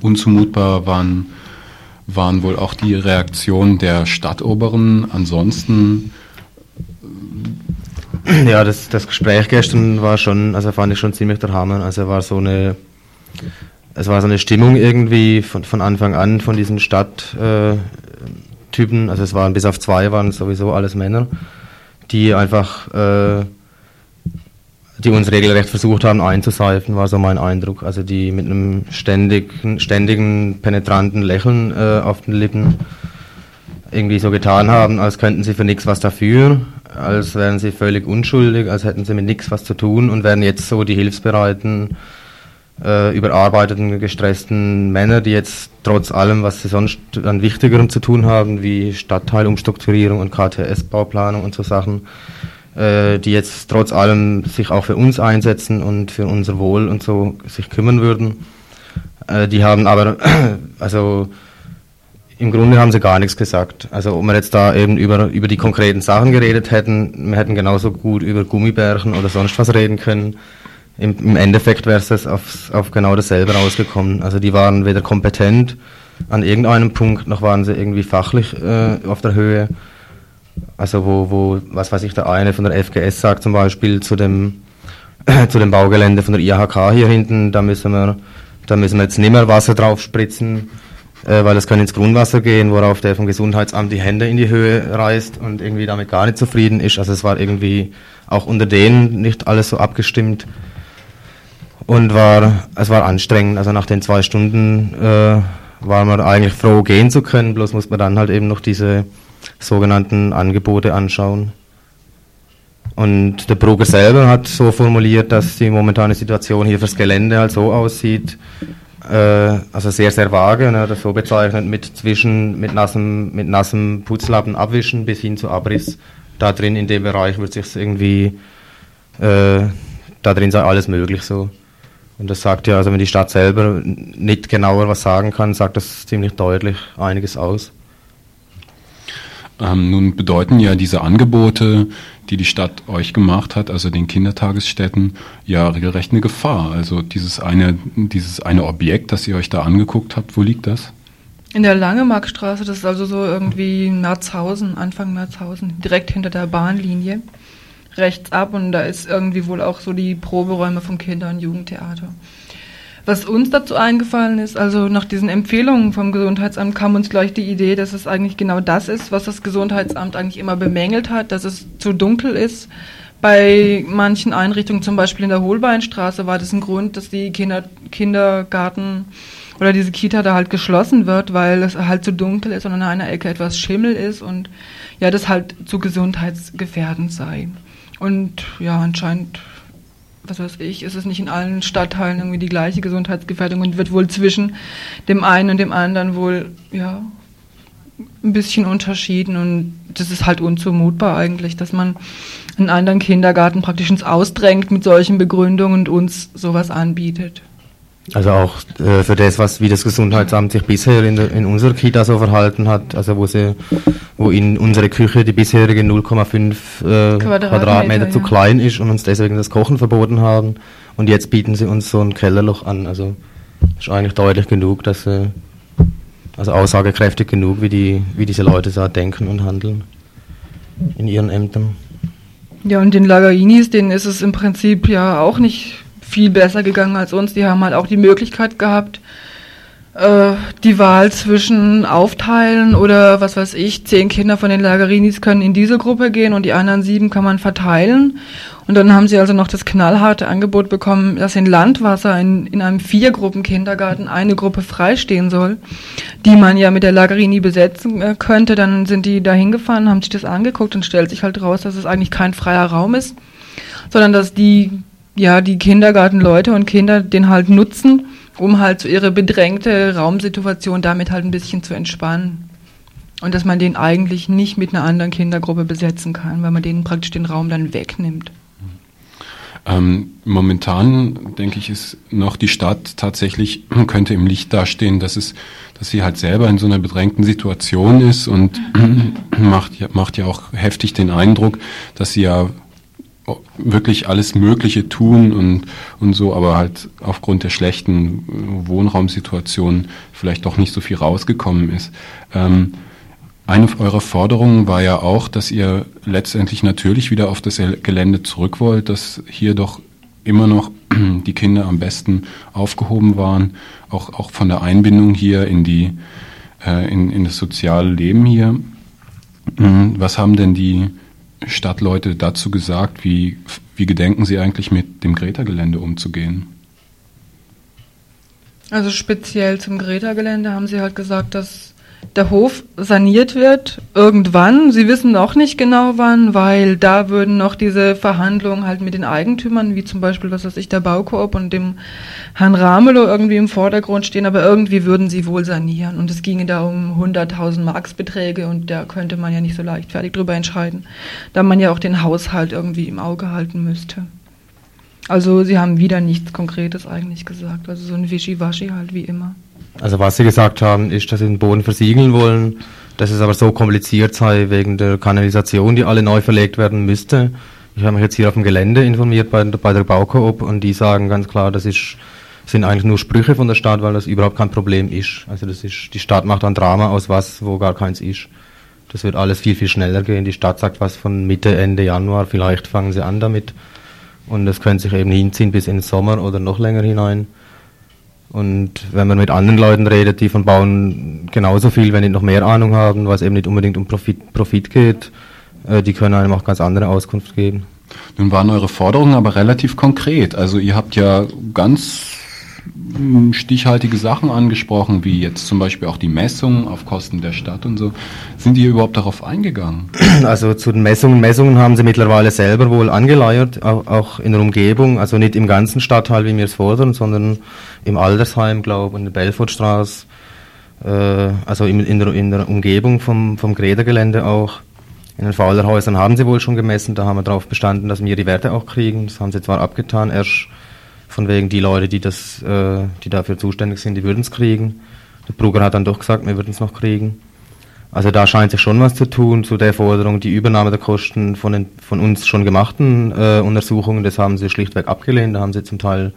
Unzumutbar waren, waren wohl auch die Reaktionen der Stadtoberen. Ansonsten. Ja, das, das Gespräch gestern war schon, also fand ich schon ziemlich der Hammer. Also war so eine, es war so eine Stimmung irgendwie von, von Anfang an von diesen Stadttypen. Äh, also es waren bis auf zwei waren sowieso alles Männer, die einfach äh, die uns regelrecht versucht haben einzuseifen, war so mein Eindruck. Also die mit einem ständigen, ständigen penetranten Lächeln äh, auf den Lippen irgendwie so getan haben, als könnten sie für nichts was dafür, als wären sie völlig unschuldig, als hätten sie mit nichts was zu tun und wären jetzt so die hilfsbereiten, äh, überarbeiteten, gestressten Männer, die jetzt trotz allem, was sie sonst an Wichtigerem zu tun haben, wie Stadtteilumstrukturierung und KTS-Bauplanung und so Sachen, die jetzt trotz allem sich auch für uns einsetzen und für unser Wohl und so sich kümmern würden. Äh, die haben aber, (clears throat) also im Grunde haben sie gar nichts gesagt. Also ob wir jetzt da eben über, über die konkreten Sachen geredet hätten, wir hätten genauso gut über Gummibärchen oder sonst was reden können. Im, im Endeffekt wäre es auf, auf genau dasselbe rausgekommen. Also die waren weder kompetent an irgendeinem Punkt, noch waren sie irgendwie fachlich äh, auf der Höhe. Also wo, wo, was weiß ich, der eine von der FGS sagt zum Beispiel zu dem, (clears throat) zu dem Baugelände von der IHK hier hinten, da müssen wir, da müssen wir jetzt nicht mehr Wasser drauf spritzen, äh, weil das kann ins Grundwasser gehen, worauf der vom Gesundheitsamt die Hände in die Höhe reißt und irgendwie damit gar nicht zufrieden ist. Also es war irgendwie auch unter denen nicht alles so abgestimmt und war, es war anstrengend. Also nach den zwei Stunden äh, war man eigentlich froh, gehen zu können, bloß muss man dann halt eben noch diese sogenannten Angebote anschauen. Und der Brugger selber hat so formuliert, dass die momentane Situation hier fürs Gelände halt so aussieht, äh, also sehr, sehr vage, ne, das so bezeichnet, mit zwischen, mit nassem, mit nassem Putzlappen abwischen bis hin zu Abriss. Da drin, in dem Bereich, wird sich irgendwie, äh, da drin sei alles möglich so. Und das sagt ja, also wenn die Stadt selber nicht genauer was sagen kann, sagt das ziemlich deutlich einiges aus. Ähm, nun bedeuten ja diese Angebote, die die Stadt euch gemacht hat, also den Kindertagesstätten, ja regelrecht eine Gefahr. Also dieses eine, dieses eine Objekt, das ihr euch da angeguckt habt, wo liegt das? In der Langemarkstraße, das ist also so irgendwie Merzhausen, Anfang Merzhausen, direkt hinter der Bahnlinie, rechts ab und da ist irgendwie wohl auch so die Proberäume vom Kinder- und Jugendtheater. Was uns dazu eingefallen ist, also nach diesen Empfehlungen vom Gesundheitsamt kam uns gleich die Idee, dass es eigentlich genau das ist, was das Gesundheitsamt eigentlich immer bemängelt hat, dass es zu dunkel ist. Bei manchen Einrichtungen, zum Beispiel in der Holbeinstraße, war das ein Grund, dass die Kinder, Kindergarten oder diese Kita da halt geschlossen wird, weil es halt zu dunkel ist und an einer Ecke etwas Schimmel ist und ja, das halt zu gesundheitsgefährdend sei. Und ja, anscheinend was weiß ich, ist es nicht in allen Stadtteilen irgendwie die gleiche Gesundheitsgefährdung und wird wohl zwischen dem einen und dem anderen wohl, ja, ein bisschen unterschieden und das ist halt unzumutbar eigentlich, dass man einen anderen Kindergarten praktisch ins Ausdrängt mit solchen Begründungen und uns sowas anbietet. Also auch äh, für das, was wie das Gesundheitsamt sich bisher in, der, in unserer Kita so verhalten hat, also wo sie, wo in unsere Küche die bisherige 0,5 äh, Quadratmeter, Quadratmeter zu ja. klein ist und uns deswegen das Kochen verboten haben. Und jetzt bieten sie uns so ein Kellerloch an. Also ist eigentlich deutlich genug, dass sie, also aussagekräftig genug, wie die, wie diese Leute da denken und handeln in ihren Ämtern. Ja, und den Lagarinis, denen ist es im Prinzip ja auch nicht viel besser gegangen als uns. Die haben halt auch die Möglichkeit gehabt, äh, die Wahl zwischen aufteilen oder was weiß ich, zehn Kinder von den Lagerinis können in diese Gruppe gehen und die anderen sieben kann man verteilen. Und dann haben sie also noch das knallharte Angebot bekommen, dass in Landwasser in, in einem Viergruppen-Kindergarten eine Gruppe freistehen soll, die man ja mit der Lagerini besetzen äh, könnte. Dann sind die da hingefahren, haben sich das angeguckt und stellt sich halt raus, dass es eigentlich kein freier Raum ist, sondern dass die, ja, die Kindergartenleute und Kinder den halt nutzen, um halt so ihre bedrängte Raumsituation damit halt ein bisschen zu entspannen. Und dass man den eigentlich nicht mit einer anderen Kindergruppe besetzen kann, weil man denen praktisch den Raum dann wegnimmt. Ähm, momentan, denke ich, ist noch die Stadt tatsächlich, (clears throat) könnte im Licht dastehen, dass es, dass sie halt selber in so einer bedrängten Situation ist und (clears throat) macht, macht ja auch heftig den Eindruck, dass sie ja wirklich alles Mögliche tun und, und so, aber halt aufgrund der schlechten Wohnraumsituation vielleicht doch nicht so viel rausgekommen ist. Ähm, eine eurer Forderungen war ja auch, dass ihr letztendlich natürlich wieder auf das Gelände zurück wollt, dass hier doch immer noch (clears throat) die Kinder am besten aufgehoben waren, auch, auch von der Einbindung hier in, die, äh, in, in das soziale Leben hier. Mhm. Was haben denn die Stadtleute dazu gesagt? Wie, wie gedenken sie eigentlich mit dem Greta-Gelände umzugehen? Also speziell zum Greta-Gelände haben sie halt gesagt, dass der Hof saniert wird irgendwann. Sie wissen noch nicht genau wann, weil da würden noch diese Verhandlungen halt mit den Eigentümern, wie zum Beispiel, was weiß ich, der Baukoop und dem Herrn Ramelow irgendwie im Vordergrund stehen, aber irgendwie würden sie wohl sanieren. Und es ginge da um 100.000 Marksbeträge und da könnte man ja nicht so leichtfertig drüber entscheiden, da man ja auch den Haushalt irgendwie im Auge halten müsste. Also sie haben wieder nichts Konkretes eigentlich gesagt, also so ein Wischiwaschi halt wie immer. Also was Sie gesagt haben, ist, dass Sie den Boden versiegeln wollen, dass es aber so kompliziert sei wegen der Kanalisation, die alle neu verlegt werden müsste. Ich habe mich jetzt hier auf dem Gelände informiert bei, bei der Baukoop und die sagen ganz klar, das ist, sind eigentlich nur Sprüche von der Stadt, weil das überhaupt kein Problem ist. Also das ist, die Stadt macht ein Drama aus was, wo gar keins ist. Das wird alles viel, viel schneller gehen. Die Stadt sagt was von Mitte, Ende Januar, vielleicht fangen sie an damit. Und das könnte sich eben hinziehen bis in den Sommer oder noch länger hinein. Und wenn man mit anderen Leuten redet, die von Bauen genauso viel, wenn nicht noch mehr Ahnung haben, was eben nicht unbedingt um Profit, Profit geht, äh, die können einem auch ganz andere Auskunft geben. Nun waren eure Forderungen aber relativ konkret. Also ihr habt ja ganz stichhaltige Sachen angesprochen, wie jetzt zum Beispiel auch die Messungen auf Kosten der Stadt und so. Sind die überhaupt darauf eingegangen? (clears throat) Also zu den Messungen, Messungen haben sie mittlerweile selber wohl angeleiert, auch, in der Umgebung, also nicht im ganzen Stadtteil, wie wir es fordern, sondern im Altersheim, glaube ich, in der Belfortstraße, äh, also in, in, der, in der Umgebung vom, vom Gredergelände auch. In den Faulerhäusern haben sie wohl schon gemessen, da haben wir darauf bestanden, dass wir die Werte auch kriegen. Das haben sie zwar abgetan, erst von wegen die Leute, die das, äh, die dafür zuständig sind, die würden es kriegen. Der Brugger hat dann doch gesagt, wir würden es noch kriegen. Also da scheint sich schon was zu tun zu der Forderung, die Übernahme der Kosten von, den, von uns schon gemachten äh, Untersuchungen, das haben sie schlichtweg abgelehnt. Da haben sie zum Teil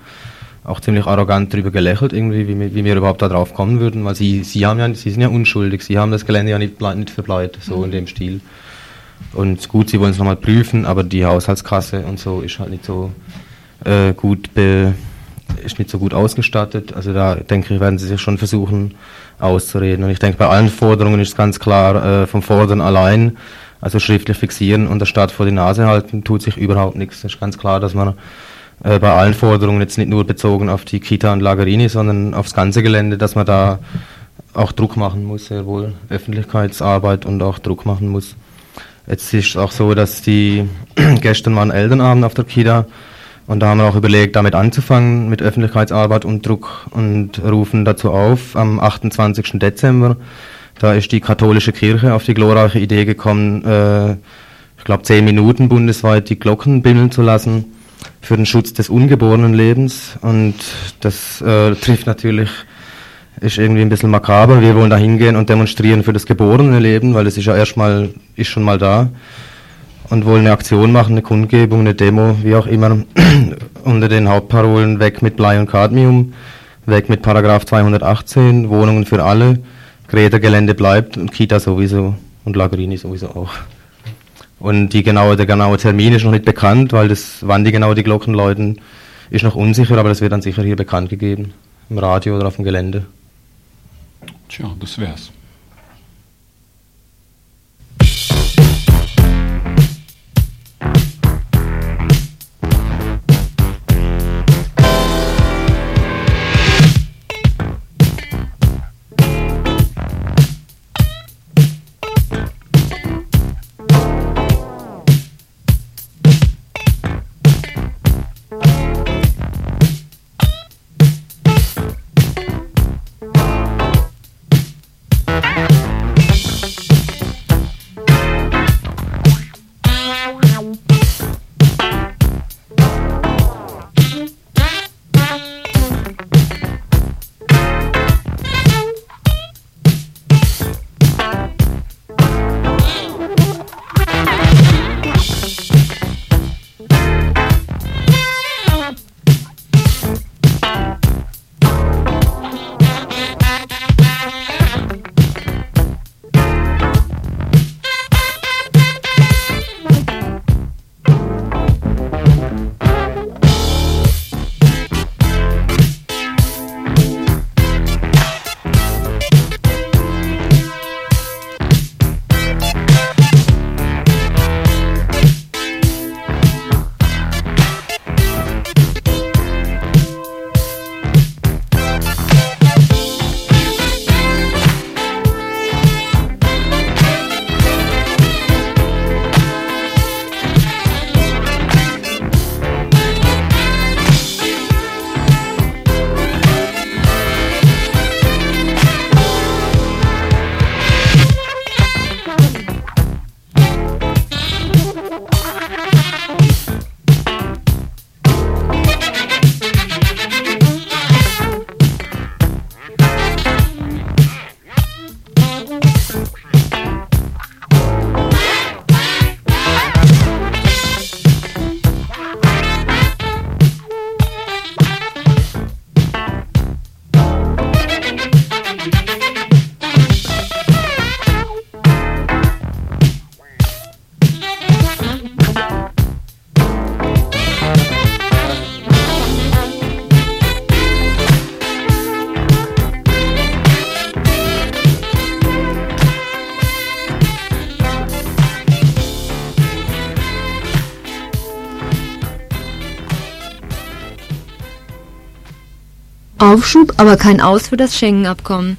auch ziemlich arrogant drüber gelächelt, irgendwie, wie, wie wir überhaupt da drauf kommen würden, weil sie, sie haben ja, sie sind ja unschuldig, sie haben das Gelände ja nicht, nicht verbleit, so mhm. in dem Stil. Und gut, sie wollen es nochmal prüfen, aber die Haushaltskasse und so ist halt nicht so äh, gut be, ist nicht so gut ausgestattet. Also da denke ich, werden sie sich schon versuchen auszureden. Und ich denke, bei allen Forderungen ist ganz klar, äh, vom Fordern allein, also schriftlich fixieren und der Stadt vor die Nase halten, tut sich überhaupt nichts. Es ist ganz klar, dass man äh, bei allen Forderungen jetzt nicht nur bezogen auf die Kita und Lagerini, sondern aufs ganze Gelände, dass man da auch Druck machen muss, sehr wohl Öffentlichkeitsarbeit und auch Druck machen muss. Jetzt ist es auch so, dass die (clears throat) gestern waren Elternabend auf der Kita und da haben wir auch überlegt, damit anzufangen, mit Öffentlichkeitsarbeit und Druck und rufen dazu auf, am 28. Dezember, da ist die katholische Kirche auf die glorreiche Idee gekommen, äh, ich glaube zehn Minuten bundesweit die Glocken bimmeln zu lassen. für den Schutz des ungeborenen Lebens und das äh, trifft natürlich, ist irgendwie ein bisschen makaber. Wir wollen da hingehen und demonstrieren für das geborene Leben, weil es ist ja erstmal, ist schon mal da und wollen eine Aktion machen, eine Kundgebung, eine Demo, wie auch immer, (clears throat) unter den Hauptparolen weg mit Blei und Cadmium, weg mit Paragraph 218, Wohnungen für alle, Greta-Gelände bleibt und Kita sowieso und Lagrini sowieso auch. Und die genaue, der genaue Termin ist noch nicht bekannt, weil das, wann die genau die Glocken läuten, ist noch unsicher, aber das wird dann sicher hier bekannt gegeben, im Radio oder auf dem Gelände. Tja, das wär's. Aufschub, aber kein Aus für das Schengen-Abkommen.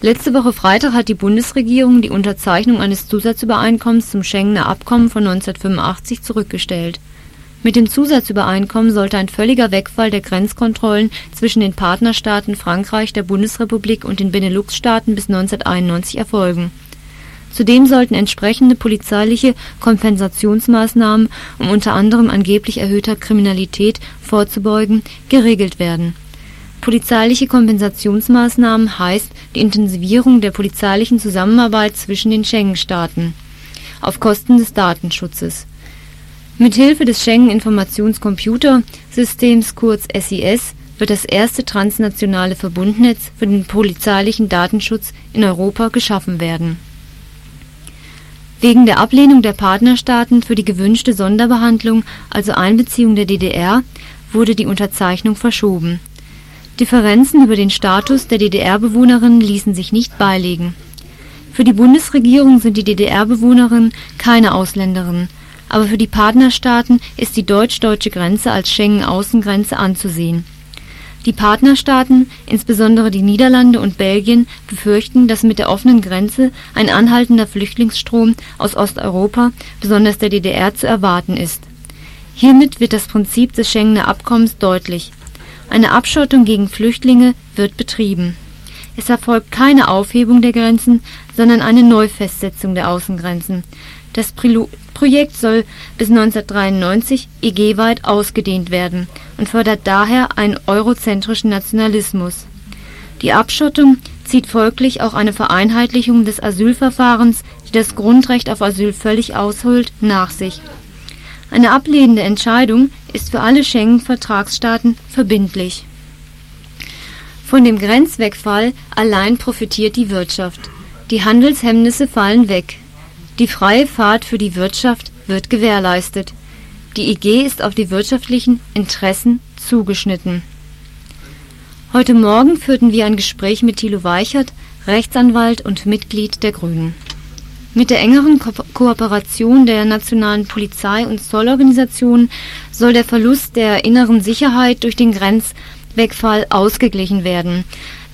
Letzte Woche Freitag hat die Bundesregierung die Unterzeichnung eines Zusatzübereinkommens zum Schengener Abkommen von 1985 zurückgestellt. Mit dem Zusatzübereinkommen sollte ein völliger Wegfall der Grenzkontrollen zwischen den Partnerstaaten Frankreich, der Bundesrepublik und den Benelux-Staaten bis 1991 erfolgen. Zudem sollten entsprechende polizeiliche Kompensationsmaßnahmen, um unter anderem angeblich erhöhter Kriminalität vorzubeugen, geregelt werden Polizeiliche Kompensationsmaßnahmen heißt die Intensivierung der polizeilichen Zusammenarbeit zwischen den Schengen-Staaten auf Kosten des Datenschutzes. Mithilfe des Schengen-Informationscomputersystems kurz SIS wird das erste transnationale Verbundnetz für den polizeilichen Datenschutz in Europa geschaffen werden. Wegen der Ablehnung der Partnerstaaten für die gewünschte Sonderbehandlung, also Einbeziehung der DDR, wurde die Unterzeichnung verschoben Differenzen über den Status der DDR-Bewohnerinnen ließen sich nicht beilegen. Für die Bundesregierung sind die DDR-Bewohnerinnen keine Ausländerinnen, aber für die Partnerstaaten ist die deutsch-deutsche Grenze als Schengen-Außengrenze anzusehen. Die Partnerstaaten, insbesondere die Niederlande und Belgien, befürchten, dass mit der offenen Grenze ein anhaltender Flüchtlingsstrom aus Osteuropa, besonders der DDR, zu erwarten ist. Hiermit wird das Prinzip des Schengener Abkommens deutlich eine Abschottung gegen Flüchtlinge wird betrieben. Es erfolgt keine Aufhebung der Grenzen, sondern eine Neufestsetzung der Außengrenzen. Das Projekt soll bis 1993 EG-weit ausgedehnt werden und fördert daher einen eurozentrischen Nationalismus. Die Abschottung zieht folglich auch eine Vereinheitlichung des Asylverfahrens, die das Grundrecht auf Asyl völlig aushöhlt, nach sich. Eine ablehnende Entscheidung ist für alle Schengen-Vertragsstaaten verbindlich. Von dem Grenzwegfall allein profitiert die Wirtschaft. Die Handelshemmnisse fallen weg. Die freie Fahrt für die Wirtschaft wird gewährleistet. Die IG ist auf die wirtschaftlichen Interessen zugeschnitten. Heute Morgen führten wir ein Gespräch mit Thilo Weichert, Rechtsanwalt und Mitglied der Grünen. Mit der engeren Ko Kooperation der nationalen Polizei und Zollorganisationen soll der Verlust der inneren Sicherheit durch den Grenzwegfall ausgeglichen werden.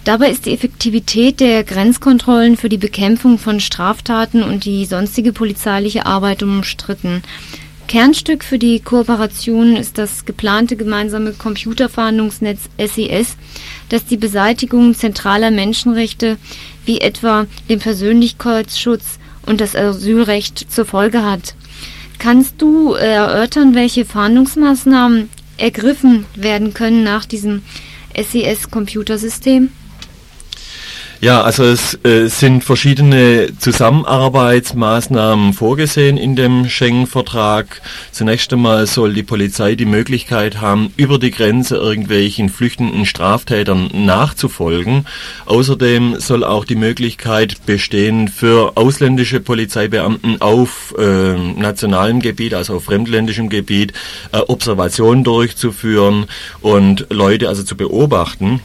Dabei ist die Effektivität der Grenzkontrollen für die Bekämpfung von Straftaten und die sonstige polizeiliche Arbeit umstritten. Kernstück für die Kooperation ist das geplante gemeinsame Computerfahndungsnetz SES, e das die Beseitigung zentraler Menschenrechte wie etwa den Persönlichkeitsschutz und das Asylrecht zur Folge hat. Kannst du erörtern, welche Fahndungsmaßnahmen ergriffen werden können nach diesem SES-Computersystem? Ja, also es äh, sind verschiedene Zusammenarbeitsmaßnahmen vorgesehen in dem Schengen-Vertrag. Zunächst einmal soll die Polizei die Möglichkeit haben, über die Grenze irgendwelchen flüchtenden Straftätern nachzufolgen. Außerdem soll auch die Möglichkeit bestehen, für ausländische Polizeibeamten auf äh, nationalem Gebiet, also auf fremdländischem Gebiet, äh, Observationen durchzuführen und Leute also zu beobachten.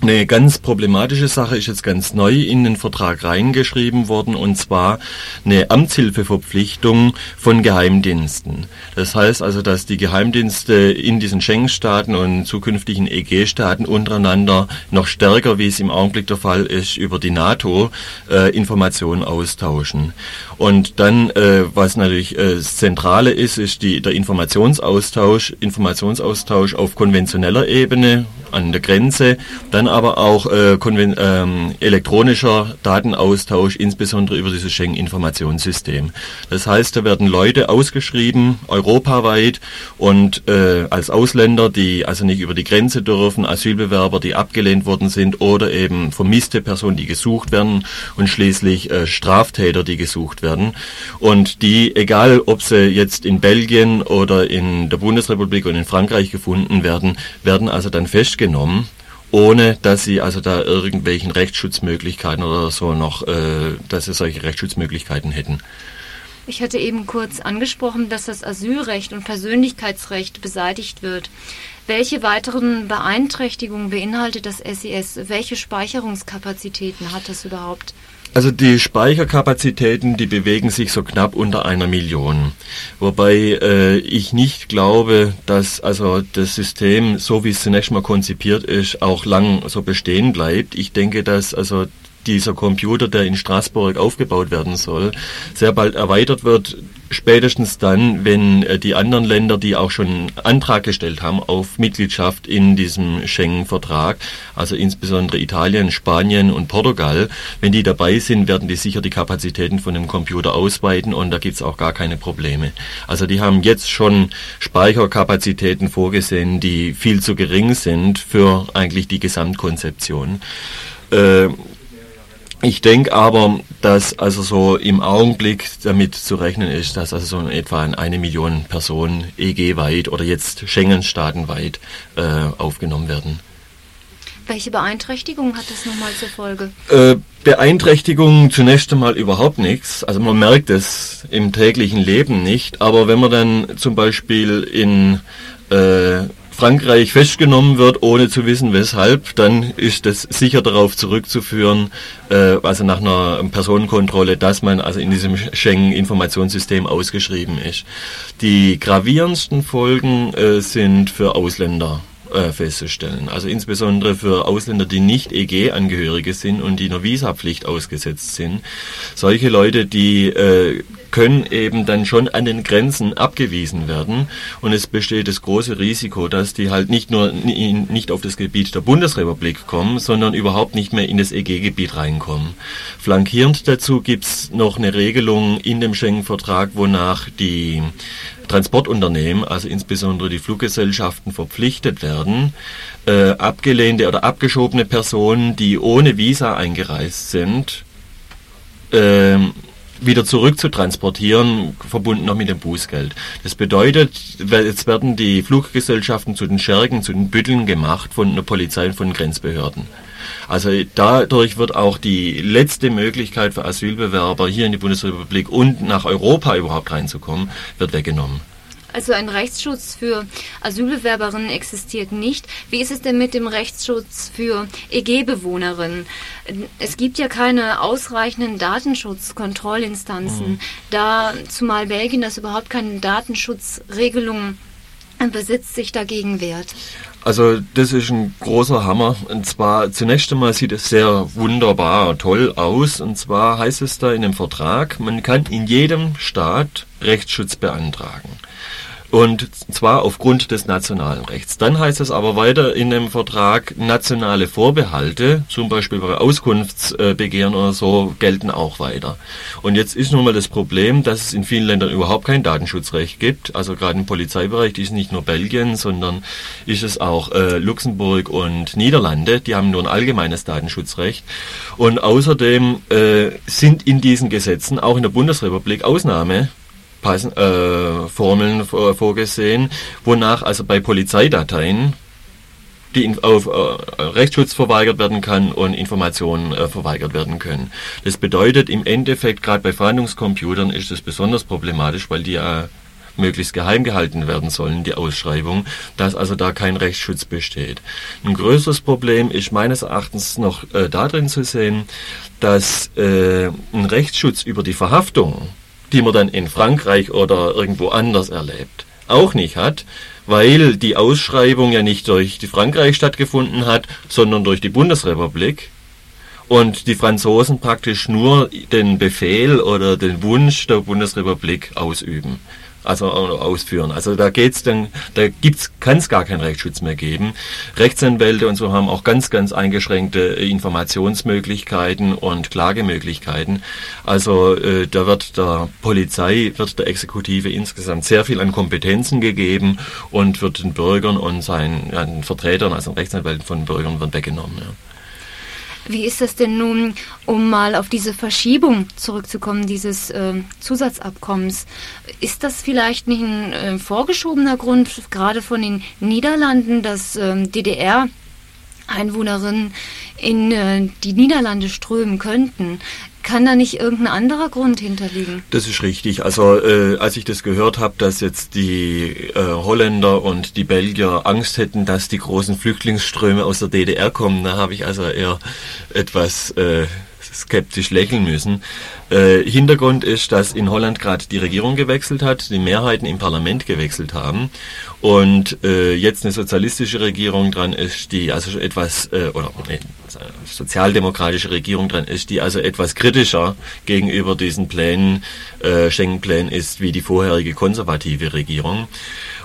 Eine ganz problematische Sache ist jetzt ganz neu in den Vertrag reingeschrieben worden und zwar eine Amtshilfeverpflichtung von Geheimdiensten. Das heißt also, dass die Geheimdienste in diesen Schengen-Staaten und zukünftigen EG-Staaten untereinander noch stärker, wie es im Augenblick der Fall ist, über die NATO äh, Informationen austauschen. Und dann, äh, was natürlich äh, das Zentrale ist, ist die, der Informationsaustausch, Informationsaustausch auf konventioneller Ebene an der Grenze, dann aber auch äh, ähm, elektronischer Datenaustausch, insbesondere über dieses Schengen-Informationssystem. Das heißt, da werden Leute ausgeschrieben, europaweit und äh, als Ausländer, die also nicht über die Grenze dürfen, Asylbewerber, die abgelehnt worden sind oder eben vermisste Personen, die gesucht werden und schließlich äh, Straftäter, die gesucht werden. Und die, egal ob sie jetzt in Belgien oder in der Bundesrepublik und in Frankreich gefunden werden, werden also dann festgenommen ohne dass sie also da irgendwelchen Rechtsschutzmöglichkeiten oder so noch, äh, dass sie solche Rechtsschutzmöglichkeiten hätten. Ich hatte eben kurz angesprochen, dass das Asylrecht und Persönlichkeitsrecht beseitigt wird. Welche weiteren Beeinträchtigungen beinhaltet das SES? Welche Speicherungskapazitäten hat das überhaupt? Also die Speicherkapazitäten, die bewegen sich so knapp unter einer Million. Wobei äh, ich nicht glaube, dass also das System, so wie es zunächst mal konzipiert ist, auch lang so bestehen bleibt. Ich denke, dass also dieser Computer, der in Straßburg aufgebaut werden soll, sehr bald erweitert wird. Spätestens dann, wenn äh, die anderen Länder, die auch schon Antrag gestellt haben auf Mitgliedschaft in diesem Schengen-Vertrag, also insbesondere Italien, Spanien und Portugal, wenn die dabei sind, werden die sicher die Kapazitäten von dem Computer ausweiten und da gibt's auch gar keine Probleme. Also die haben jetzt schon Speicherkapazitäten vorgesehen, die viel zu gering sind für eigentlich die Gesamtkonzeption. Äh, ich denke aber, dass also so im Augenblick damit zu rechnen ist, dass also so etwa eine Million Personen EG-weit oder jetzt Schengen-Staatenweit äh, aufgenommen werden. Welche Beeinträchtigung hat das nochmal zur Folge? Äh, Beeinträchtigung zunächst einmal überhaupt nichts. Also man merkt es im täglichen Leben nicht. Aber wenn man dann zum Beispiel in äh, Frankreich festgenommen wird, ohne zu wissen weshalb, dann ist das sicher darauf zurückzuführen, äh, also nach einer Personenkontrolle, dass man also in diesem Schengen-Informationssystem ausgeschrieben ist. Die gravierendsten Folgen äh, sind für Ausländer äh, festzustellen. Also insbesondere für Ausländer, die nicht EG-Angehörige sind und die einer Visapflicht ausgesetzt sind. Solche Leute, die äh, können eben dann schon an den Grenzen abgewiesen werden und es besteht das große Risiko, dass die halt nicht nur nicht auf das Gebiet der Bundesrepublik kommen, sondern überhaupt nicht mehr in das EG-Gebiet reinkommen. Flankierend dazu gibt's noch eine Regelung in dem Schengen-Vertrag, wonach die Transportunternehmen, also insbesondere die Fluggesellschaften, verpflichtet werden, äh, abgelehnte oder abgeschobene Personen, die ohne Visa eingereist sind, äh, wieder zurück zu transportieren, verbunden noch mit dem Bußgeld. Das bedeutet, jetzt werden die Fluggesellschaften zu den Schergen, zu den Bütteln gemacht von der Polizei und von Grenzbehörden. Also dadurch wird auch die letzte Möglichkeit für Asylbewerber hier in die Bundesrepublik und nach Europa überhaupt reinzukommen, wird weggenommen. Also ein Rechtsschutz für Asylbewerberinnen existiert nicht. Wie ist es denn mit dem Rechtsschutz für EG-Bewohnerinnen? Es gibt ja keine ausreichenden Datenschutzkontrollinstanzen, mhm. da zumal Belgien das überhaupt keine Datenschutzregelungen besitzt, sich dagegen wehrt. Also das ist ein großer Hammer. Und zwar zunächst einmal sieht es sehr wunderbar, toll aus. Und zwar heißt es da in dem Vertrag, man kann in jedem Staat Rechtsschutz beantragen. Und zwar aufgrund des nationalen Rechts. Dann heißt es aber weiter in dem Vertrag, nationale Vorbehalte, zum Beispiel bei Auskunftsbegehren oder so, gelten auch weiter. Und jetzt ist nun mal das Problem, dass es in vielen Ländern überhaupt kein Datenschutzrecht gibt. Also gerade im Polizeibereich ist nicht nur Belgien, sondern ist es auch äh, Luxemburg und Niederlande. Die haben nur ein allgemeines Datenschutzrecht. Und außerdem äh, sind in diesen Gesetzen auch in der Bundesrepublik Ausnahme passen, äh, Formeln vorgesehen, wonach also bei Polizeidateien die auf äh, Rechtsschutz verweigert werden kann und Informationen äh, verweigert werden können. Das bedeutet im Endeffekt, gerade bei Verhandlungscomputern ist es besonders problematisch, weil die ja möglichst geheim gehalten werden sollen, die Ausschreibung, dass also da kein Rechtsschutz besteht. Ein größeres Problem ist meines Erachtens noch äh, darin zu sehen, dass äh, ein Rechtsschutz über die Verhaftung die man dann in Frankreich oder irgendwo anders erlebt, auch nicht hat, weil die Ausschreibung ja nicht durch die Frankreich stattgefunden hat, sondern durch die Bundesrepublik. Und die Franzosen praktisch nur den Befehl oder den Wunsch der Bundesrepublik ausüben also ausführen. Also da geht's dann, da gibt's, kann es gar keinen Rechtsschutz mehr geben. Rechtsanwälte und so haben auch ganz, ganz eingeschränkte Informationsmöglichkeiten und Klagemöglichkeiten. Also äh, da wird der Polizei, wird der Exekutive insgesamt sehr viel an Kompetenzen gegeben und wird den Bürgern und seinen Vertretern, also Rechtsanwälten von Bürgern, wird weggenommen. Ja. Wie ist das denn nun, um mal auf diese Verschiebung zurückzukommen, dieses äh, Zusatzabkommens? Ist das vielleicht nicht ein äh, vorgeschobener Grund, gerade von den Niederlanden, dass äh, DDR Einwohnerinnen in äh, die Niederlande strömen könnten. Kann da nicht irgendein anderer Grund hinterliegen? Das ist richtig. Also äh, als ich das gehört habe, dass jetzt die äh, Holländer und die Belgier Angst hätten, dass die großen Flüchtlingsströme aus der DDR kommen, da habe ich also eher etwas äh, skeptisch lächeln müssen. Äh, Hintergrund ist, dass in Holland gerade die Regierung gewechselt hat, die Mehrheiten im Parlament gewechselt haben und äh, jetzt eine sozialistische Regierung dran ist, die also etwas äh, oder eine sozialdemokratische Regierung dran ist, die also etwas kritischer gegenüber diesen Plänen, äh, Schengen-Plänen ist, wie die vorherige konservative Regierung.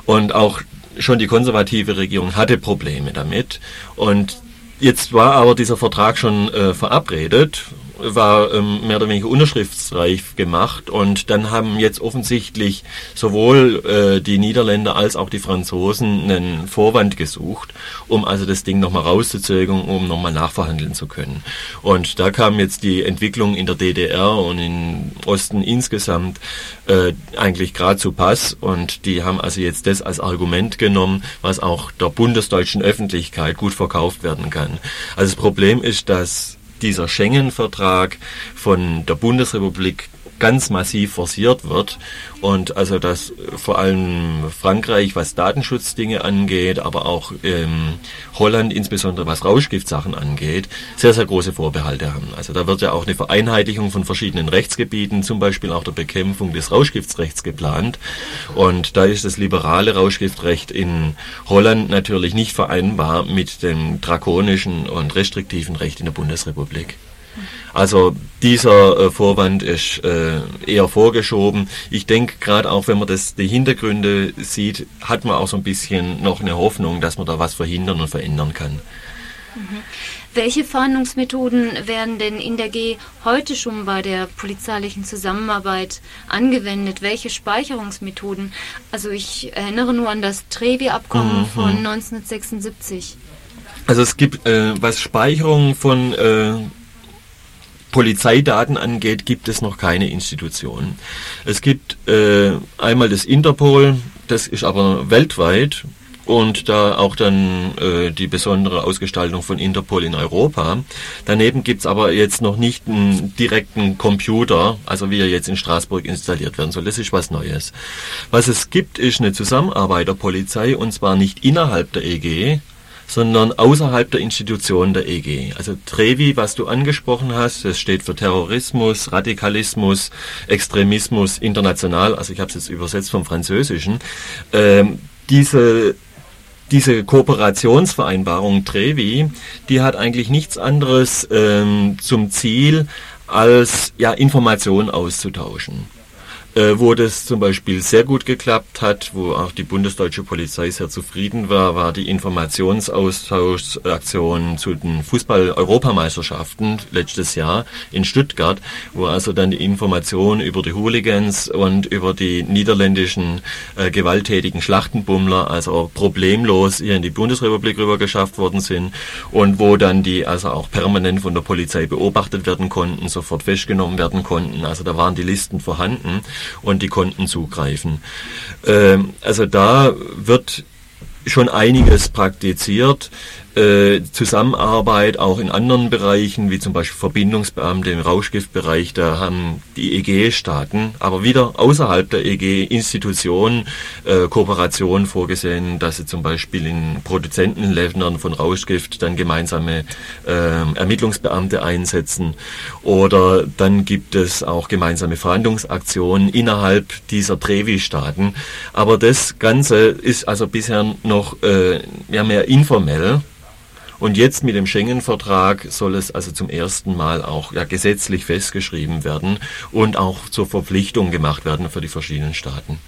Und auch schon die konservative Regierung hatte Probleme damit und Jetzt war aber dieser Vertrag schon äh, verabredet war ähm, mehr oder weniger unterschriftsreif gemacht und dann haben jetzt offensichtlich sowohl äh, die Niederländer als auch die Franzosen einen Vorwand gesucht, um also das Ding nochmal rauszuzögern, um nochmal nachverhandeln zu können. Und da kam jetzt die Entwicklung in der DDR und im Osten insgesamt äh, eigentlich gerade zu Pass und die haben also jetzt das als Argument genommen, was auch der bundesdeutschen Öffentlichkeit gut verkauft werden kann. Also das Problem ist, dass dieser Schengen-Vertrag von der Bundesrepublik ganz massiv forciert wird und also dass vor allem Frankreich, was Datenschutzdinge angeht, aber auch ähm, Holland, insbesondere was Rauschgiftsachen angeht, sehr, sehr große Vorbehalte haben. Also da wird ja auch eine Vereinheitlichung von verschiedenen Rechtsgebieten, zum Beispiel auch der Bekämpfung des Rauschgiftsrechts geplant. Und da ist das liberale Rauschgiftrecht in Holland natürlich nicht vereinbar mit dem drakonischen und restriktiven Recht in der Bundesrepublik. Also dieser äh, Vorwand ist äh, eher vorgeschoben. Ich denke, gerade auch wenn man das, die Hintergründe sieht, hat man auch so ein bisschen noch eine Hoffnung, dass man da was verhindern und verändern kann. Mhm. Welche Fahndungsmethoden werden denn in der G heute schon bei der polizeilichen Zusammenarbeit angewendet? Welche Speicherungsmethoden? Also ich erinnere nur an das Trevi-Abkommen mhm. von 1976. Also es gibt, äh, was Speicherung von äh, Polizeidaten angeht, gibt es noch keine Institution. Es gibt äh, einmal das Interpol, das ist aber weltweit und da auch dann äh, die besondere Ausgestaltung von Interpol in Europa. Daneben gibt's aber jetzt noch nicht einen direkten Computer, also wie er jetzt in Straßburg installiert werden soll. Das ist was Neues. Was es gibt, ist eine Zusammenarbeit der Polizei und zwar nicht innerhalb der EG, sondern außerhalb der Institution der EG. Also Trevi, was du angesprochen hast, das steht für Terrorismus, Radikalismus, Extremismus international, also ich habe es jetzt übersetzt vom Französischen. Ähm, diese diese Kooperationsvereinbarung Trevi, die hat eigentlich nichts anderes ähm, zum Ziel, als ja Informationen auszutauschen äh, wo das zum Beispiel sehr gut geklappt hat, wo auch die bundesdeutsche Polizei sehr zufrieden war, war die Informationsaustauschaktion zu den Fußball-Europameisterschaften letztes Jahr in Stuttgart, wo also dann die Informationen über die Hooligans und über die niederländischen äh, gewalttätigen Schlachtenbummler also problemlos hier in die Bundesrepublik rüber geschafft worden sind und wo dann die also auch permanent von der Polizei beobachtet werden konnten, sofort festgenommen werden konnten. Also da waren die Listen vorhanden und die konnten zugreifen. Ähm, also da wird schon einiges praktiziert äh, Zusammenarbeit auch in anderen Bereichen, wie zum Beispiel Verbindungsbeamte im Rauschgiftbereich, da haben die EG-Staaten, aber wieder außerhalb der EG-Institutionen äh, Kooperationen vorgesehen, dass sie zum Beispiel in Produzentenländern von Rauschgift dann gemeinsame äh, Ermittlungsbeamte einsetzen oder dann gibt es auch gemeinsame Verhandlungsaktionen innerhalb dieser Trevi-Staaten. Aber das Ganze ist also bisher noch äh, ja, mehr informell. Und jetzt mit dem Schengen-Vertrag soll es also zum ersten Mal auch ja, gesetzlich festgeschrieben werden und auch zur Verpflichtung gemacht werden für die verschiedenen Staaten.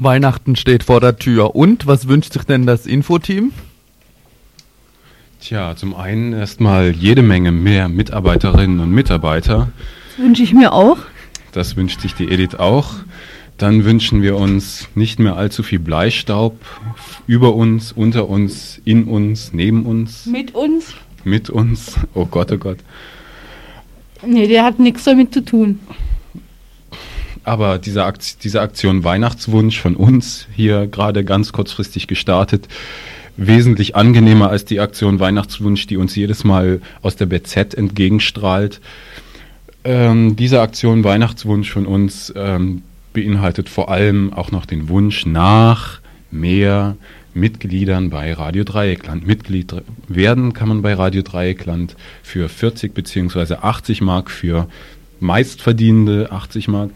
Weihnachten steht vor der Tür. Und was wünscht sich denn das Infoteam? Tja, zum einen erstmal jede Menge mehr Mitarbeiterinnen und Mitarbeiter. Das wünsche ich mir auch. Das wünscht sich die Edith auch. Dann wünschen wir uns nicht mehr allzu viel Bleistaub über uns, unter uns, in uns, neben uns. Mit uns? Mit uns. Oh Gott, oh Gott. Nee, der hat nichts damit zu tun. Aber diese, Akt diese Aktion Weihnachtswunsch von uns hier gerade ganz kurzfristig gestartet, wesentlich angenehmer als die Aktion Weihnachtswunsch, die uns jedes Mal aus der BZ entgegenstrahlt. Ähm, diese Aktion Weihnachtswunsch von uns ähm, beinhaltet vor allem auch noch den Wunsch nach mehr Mitgliedern bei Radio Dreieckland. Mitglied werden kann man bei Radio Dreieckland für 40 bzw. 80 Mark für meistverdienende 80 Mark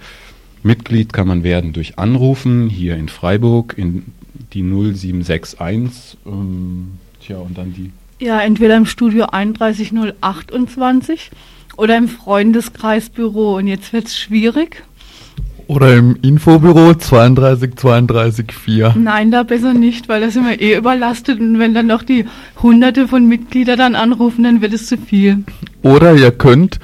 Mitglied kann man werden durch Anrufen hier in Freiburg in die 0761. Ähm, tja, und dann die. Ja, entweder im Studio 31028 oder im Freundeskreisbüro. Und jetzt wird es schwierig. Oder im Infobüro 32 32 4. Nein, da besser nicht, weil da sind wir eh überlastet und wenn dann noch die hunderte von Mitgliedern dann anrufen, dann wird es zu viel. Oder ihr könnt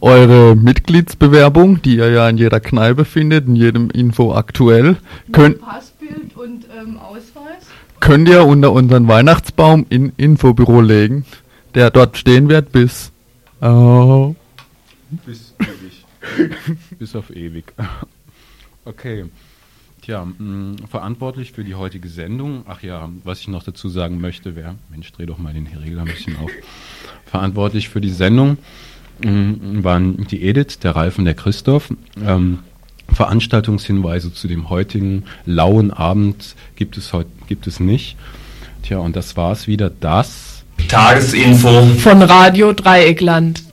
eure Mitgliedsbewerbung, die ihr ja in jeder Kneipe findet, in jedem Info aktuell, könnt, Passbild und ähm, Ausweis. könnt ihr unter unseren Weihnachtsbaum in Infobüro legen, der dort stehen wird bis... Oh. Bis ewig. (laughs) Bis auf ewig. Okay. Tja, mh, verantwortlich für die heutige Sendung, ach ja, was ich noch dazu sagen möchte, wäre, Mensch, dreh doch mal den Regler ein bisschen auf. Verantwortlich für die Sendung waren die Edith, der Ralf und der Christoph. Ähm, Veranstaltungshinweise zu dem heutigen lauen Abend gibt es heute gibt es nicht. Tja, und das war's wieder. Das Tagesinfo von Radio Dreieckland.